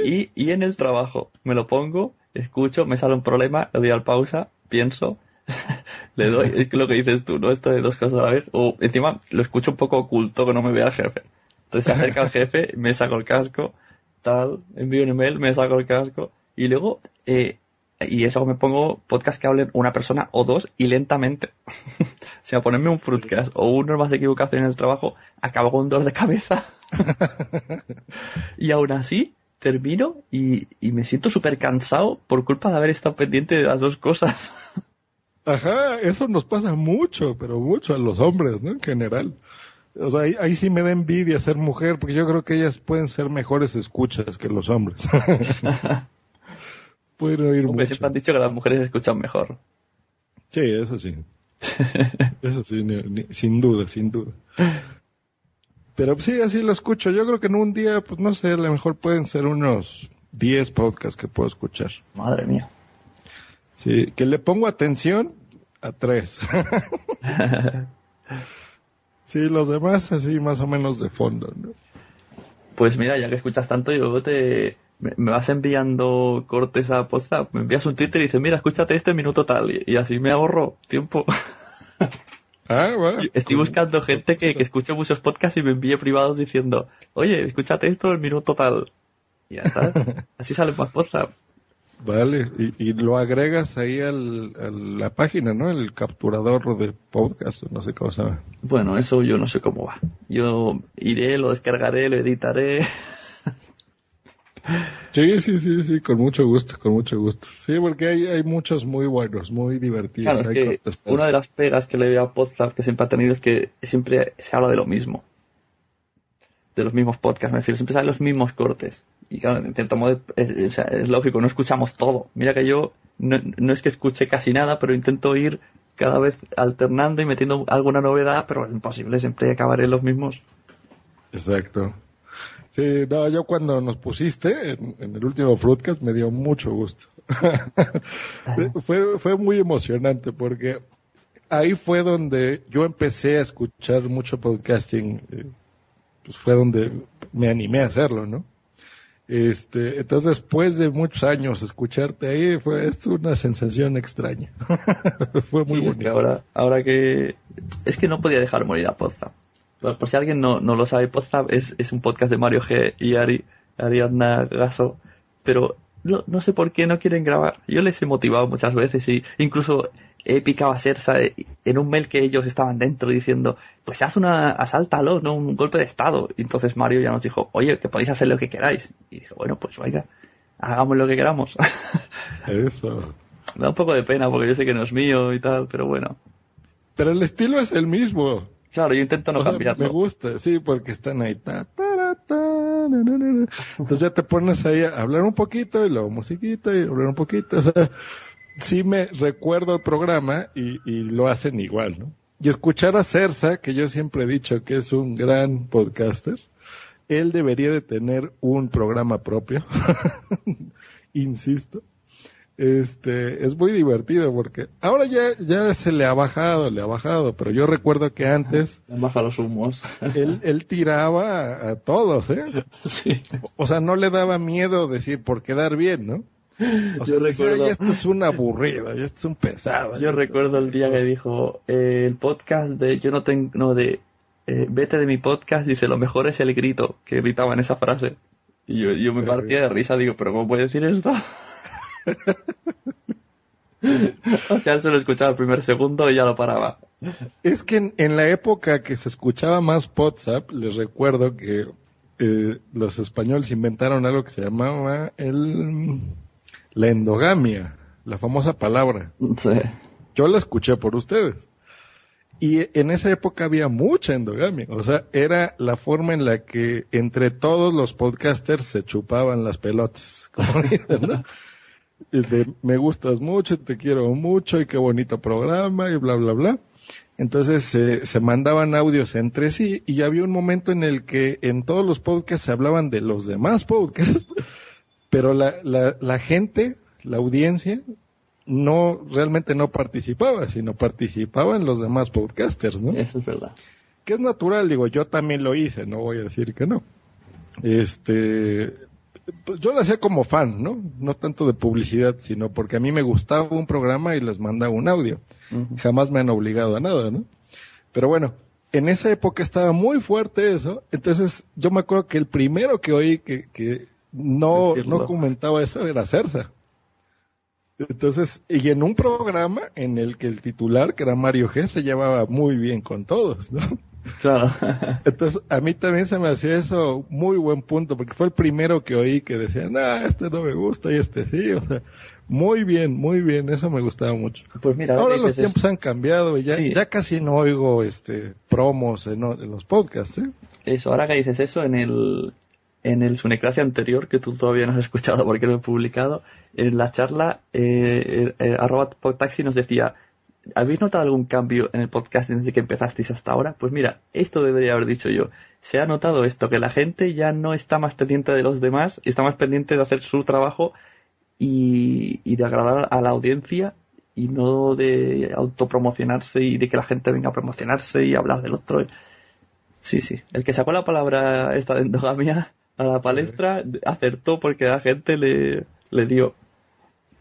Y, y en el trabajo me lo pongo, escucho, me sale un problema, le doy al pausa, pienso, le doy, lo que dices tú, ¿no? Esto de dos cosas a la vez. O encima lo escucho un poco oculto que no me vea el jefe. Entonces se acerca el jefe, me saco el casco, tal, envío un email, me saco el casco. Y luego, eh, y eso me pongo podcast que hable una persona o dos y lentamente. o sea, ponerme un fruitcast o una más equivocación en el trabajo, acabo con un dolor de cabeza. y aún así, termino y, y me siento súper cansado por culpa de haber estado pendiente de las dos cosas. Ajá, eso nos pasa mucho, pero mucho a los hombres, ¿no? En general. O sea, ahí, ahí sí me da envidia ser mujer, porque yo creo que ellas pueden ser mejores escuchas que los hombres. Pueden oír Hombre, mucho. siempre han dicho que las mujeres escuchan mejor. Sí, eso sí. eso sí, ni- ni- sin duda, sin duda. Pero sí, así lo escucho. Yo creo que en un día, pues no sé, a lo mejor pueden ser unos 10 podcasts que puedo escuchar. Madre mía. Sí, que le pongo atención a tres. sí, los demás así más o menos de fondo, ¿no? Pues mira, ya que escuchas tanto, yo te me, me vas enviando cortes a WhatsApp, me envías un Twitter y dices, mira, escúchate este minuto tal, y, y así me ahorro tiempo. Ah, bueno. Estoy buscando gente que, que escuche muchos podcasts y me envíe privados diciendo, oye, escúchate esto el minuto tal. Y ya está. Así sale más WhatsApp. Vale, y, y lo agregas ahí al, a la página, ¿no? El capturador de podcast, no sé cómo se llama. Bueno, eso yo no sé cómo va. Yo iré, lo descargaré, lo editaré. Sí, sí, sí, sí, con mucho gusto, con mucho gusto. Sí, porque hay, hay muchos muy buenos, muy divertidos. Claro, es que una de las pegas que le veo a WhatsApp que siempre ha tenido es que siempre se habla de lo mismo. De los mismos podcasts, me refiero. Siempre salen los mismos cortes. Y claro, en cierto modo es, lógico, no escuchamos todo. Mira que yo no, no es que escuche casi nada, pero intento ir cada vez alternando y metiendo alguna novedad, pero es imposible, siempre acabaré en los mismos. Exacto. Sí, no, yo cuando nos pusiste en, en el último Fruitcast me dio mucho gusto. fue, fue muy emocionante porque ahí fue donde yo empecé a escuchar mucho podcasting. eh, Pues fue donde me animé a hacerlo, ¿no? Este, entonces después de muchos años escucharte ahí fue es una sensación extraña. fue muy Sí, es bonito. que ahora, ahora que... Es que no podía dejar morir a Podzap. Por, por si alguien no, no lo sabe, Podzap es, es un podcast de Mario G y Ari, Ariadna Gaso, pero no, no sé por qué no quieren grabar. Yo les he motivado muchas veces y incluso he picado a Sersa en un mail que ellos estaban dentro diciendo, pues haz una, asáltalo, no un golpe de estado. Y entonces Mario ya nos dijo, oye, que podéis hacer lo que queráis. Y dije, bueno, pues venga, hagamos lo que queramos. Eso. Me da un poco de pena porque yo sé que no es mío y tal, pero bueno. Pero el estilo es el mismo. Claro, yo intento no O sea, cambiarlo. Me gusta, sí, porque están ahí. ta, ta, ta, na, na, na, na. Entonces ya te pones ahí a hablar un poquito y luego musiquita y hablar un poquito. O sea, sí me recuerdo el programa y, y lo hacen igual, ¿no? Y escuchar a Cersa, que yo siempre he dicho que es un gran podcaster, él debería de tener un programa propio. Insisto. Este, es muy divertido porque ahora ya, ya se le ha bajado, le ha bajado, pero yo recuerdo que antes baja los humos. él, él tiraba a, a todos, ¿eh? Sí. O sea, no le daba miedo decir por quedar bien, ¿no? O sea, Yo recuerdo- "Ay, esto es un aburrido, esto es un pesado. Yo recuerdo el día que dijo eh, el podcast de yo no tengo no de eh, vete de mi podcast dice lo mejor es el grito que gritaba en esa frase y yo, yo me partía de risa digo pero cómo puede decir esto o sea él se lo escuchaba el primer segundo y ya lo paraba Es que en, en la época que se escuchaba más WhatsApp, les recuerdo que eh, los españoles inventaron algo que se llamaba el la endogamia, la famosa palabra. Sí. Yo la escuché por ustedes. Y en esa época había mucha endogamia. O sea, era la forma en la que entre todos los podcasters se chupaban las pelotas. Como dicen, ¿no? De, me gustas mucho, te quiero mucho y qué bonito programa y bla, bla, bla. Entonces se se mandaban audios entre sí y había un momento en el que en todos los podcasts se hablaban de los demás podcasts, pero la, la, la gente, la audiencia, no realmente no participaba, sino participaban los demás podcasters, ¿no? Eso es verdad. Que es natural, digo, yo también lo hice, no voy a decir que no. Este, yo lo hacía como fan, ¿no? No tanto de publicidad, sino porque a mí me gustaba un programa y les mandaba un audio. Jamás me han obligado a nada, ¿no? Pero bueno, en esa época estaba muy fuerte eso, entonces yo me acuerdo que el primero que oí que, que no, Decirlo. no comentaba eso era Cersa. Entonces, y en un programa en el que el titular, que era Mario G, se llevaba muy bien con todos, ¿no? Claro. Entonces, a mí también se me hacía eso muy buen punto, porque fue el primero que oí que decía, no, este no me gusta y este sí, o sea, muy bien, muy bien, eso me gustaba mucho. Pues mira, ahora los tiempos han cambiado y ya, Sí. ya casi no oigo este promos en, en los podcasts, ¿eh? Eso, ahora que dices eso, en el, en el Sunecracia anterior, que tú todavía no has escuchado porque lo he publicado, en la charla, eh, eh, arroba podtaxi nos decía, ¿habéis notado algún cambio en el podcast desde que empezasteis hasta ahora? Pues mira, esto debería haber dicho yo. Se ha notado esto, que la gente ya no está más pendiente de los demás, está más pendiente de hacer su trabajo y, y de agradar a la audiencia y no de autopromocionarse y de que la gente venga a promocionarse y hablar del otro. Sí, sí. El que sacó la palabra esta de endogamia a la palestra acertó porque la gente le, le dio.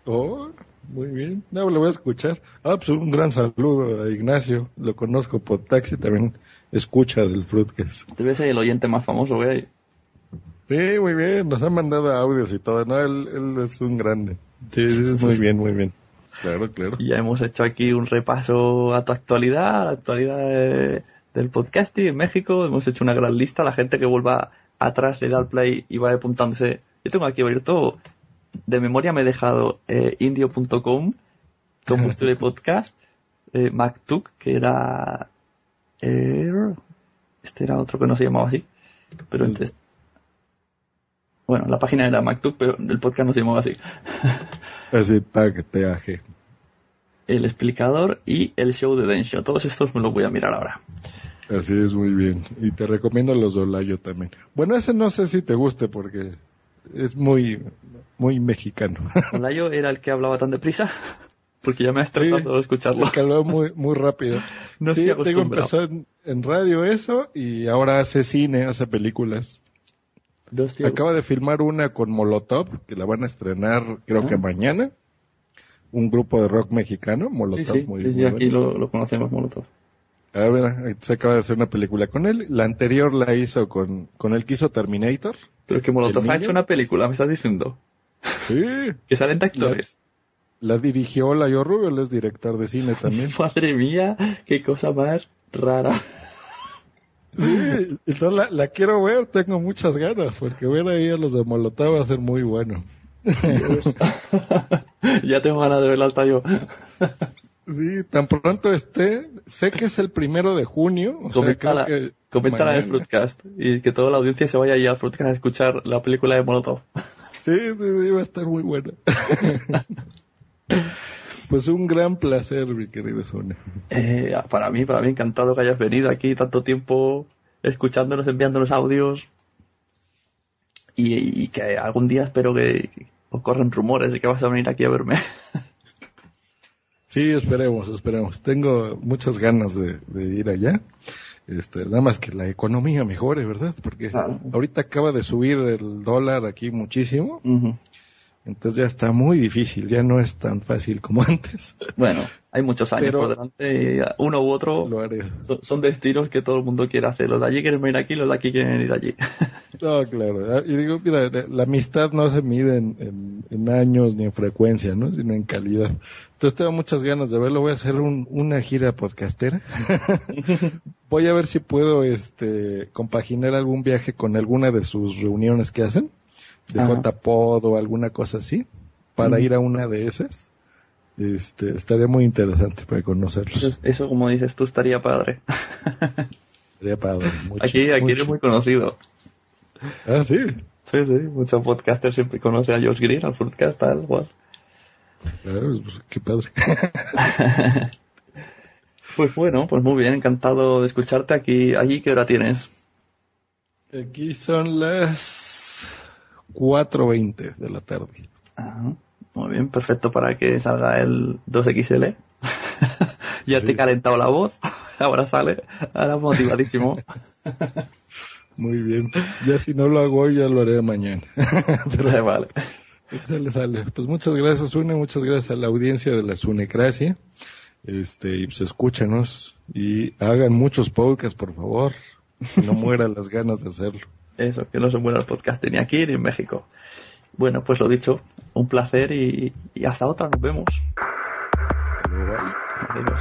Oh, muy bien. No, lo voy a escuchar. Ah, pues un gran saludo a Ignacio. Lo conozco por taxi, también escucha del Fruitcast. Debe ser el oyente más famoso hay. Sí, muy bien. Nos han mandado audios y todo. No, él, él es un grande. Sí, sí, muy bien, muy bien. Claro, claro. Ya hemos hecho aquí un repaso a tu actualidad, a la actualidad de- del podcasting en México. Hemos hecho una gran lista. La gente que vuelva atrás le da al play y va apuntándose. Yo tengo aquí abierto, de memoria me he dejado eh, indio.com, Combustible Podcast, eh, MacTuc, que era... eh, este era otro que no se llamaba así. Pero entonces... Bueno, la página era MacTuc, pero el podcast no se llamaba así. Así, tag, TAG. el explicador y el show de Densho. Todos estos me los voy a mirar ahora. Así es, muy bien. Y te recomiendo los de Olayo también. Bueno, ese no sé si te guste porque es muy, muy mexicano. Olayo era el que hablaba tan deprisa, porque ya me ha estresado escucharlo. El que hablaba muy, muy rápido. No sí, acostumbrado. empezó en, en radio eso y ahora hace cine, hace películas. No Acaba de filmar una con Molotov, que la van a estrenar creo Ah. que mañana. Un grupo de rock mexicano, Molotov. Sí, sí, muy, sí, sí, muy aquí bueno. lo, lo conocemos, Molotov. A ver, se acaba de hacer una película con él. La anterior la hizo con, con el que hizo Terminator. Pero que Molotov ¿El ha hecho una película, me estás diciendo. Sí. Que salen de actores. La dirigió Layo Rubio, él es director de cine también. Madre mía, qué cosa más rara. Sí, entonces la, la quiero ver, tengo muchas ganas, porque ver ahí a los de Molotov va a ser muy bueno. ya tengo ganas de verla hasta yo. Sí, tan pronto esté, sé que es el primero de junio. O sea, que coméntala en el. Fruitcast y que toda la audiencia se vaya ahí al Fruitcast a escuchar la película de Molotov. Sí, sí, sí, va a estar muy buena. pues un gran placer, mi querido Sonia. Eh, para mí, para mí, encantado que hayas venido aquí tanto tiempo escuchándonos, enviándonos audios. Y, y que algún día espero que, que ocurran rumores de que vas a venir aquí a verme. Sí, esperemos, esperemos. Tengo muchas ganas de, de ir allá. Este, nada más que la economía mejore, ¿verdad? Porque ahorita acaba de subir el dólar aquí muchísimo. Entonces ya está muy difícil, ya no es tan fácil como antes. Bueno, hay muchos años Pero- por delante y uno u otro Lo haré. son, son destinos que todo el mundo quiere hacer. Los de allí quieren venir aquí, los de aquí quieren ir allí. No, claro. Ah, Y digo, mira, la, la amistad no se mide en, en- en años ni en frecuencia, ¿no? Sino en calidad. Entonces tengo muchas ganas de verlo. Voy a hacer un- una gira podcastera. Voy a ver si puedo, este, compaginar algún viaje con alguna de sus reuniones que hacen. De. JPod o alguna cosa así. Para ir a una de esas. Este, estaría muy interesante para conocerlos. Eso, eso, como dices tú, estaría padre. Estaría padre. mucho, aquí aquí mucho. eres muy conocido. Ah, sí. Sí, sí. Muchos podcasters siempre conocen a Josh Green, al podcast, tal, igual. Claro, pues, qué padre. Pues bueno, pues muy bien, encantado de escucharte aquí. ¿Allí qué hora tienes? Aquí son las 4.20 de la tarde. Ajá. Muy bien, perfecto para que salga el 2XL. ya te he calentado la voz, ahora sale, ahora motivadísimo. Muy bien. Ya si no lo hago hoy, ya lo haré mañana. Pero vale. Sale, sale. Pues muchas gracias, Sune, muchas gracias a la audiencia de la Sunecracia. Este, y pues escúchanos y hagan muchos podcasts, por favor. Que no mueran las ganas de hacerlo. Eso, que no se muera el podcast ni aquí ni en México. Bueno, pues lo dicho, un placer y, y hasta otra, nos vemos. Adiós.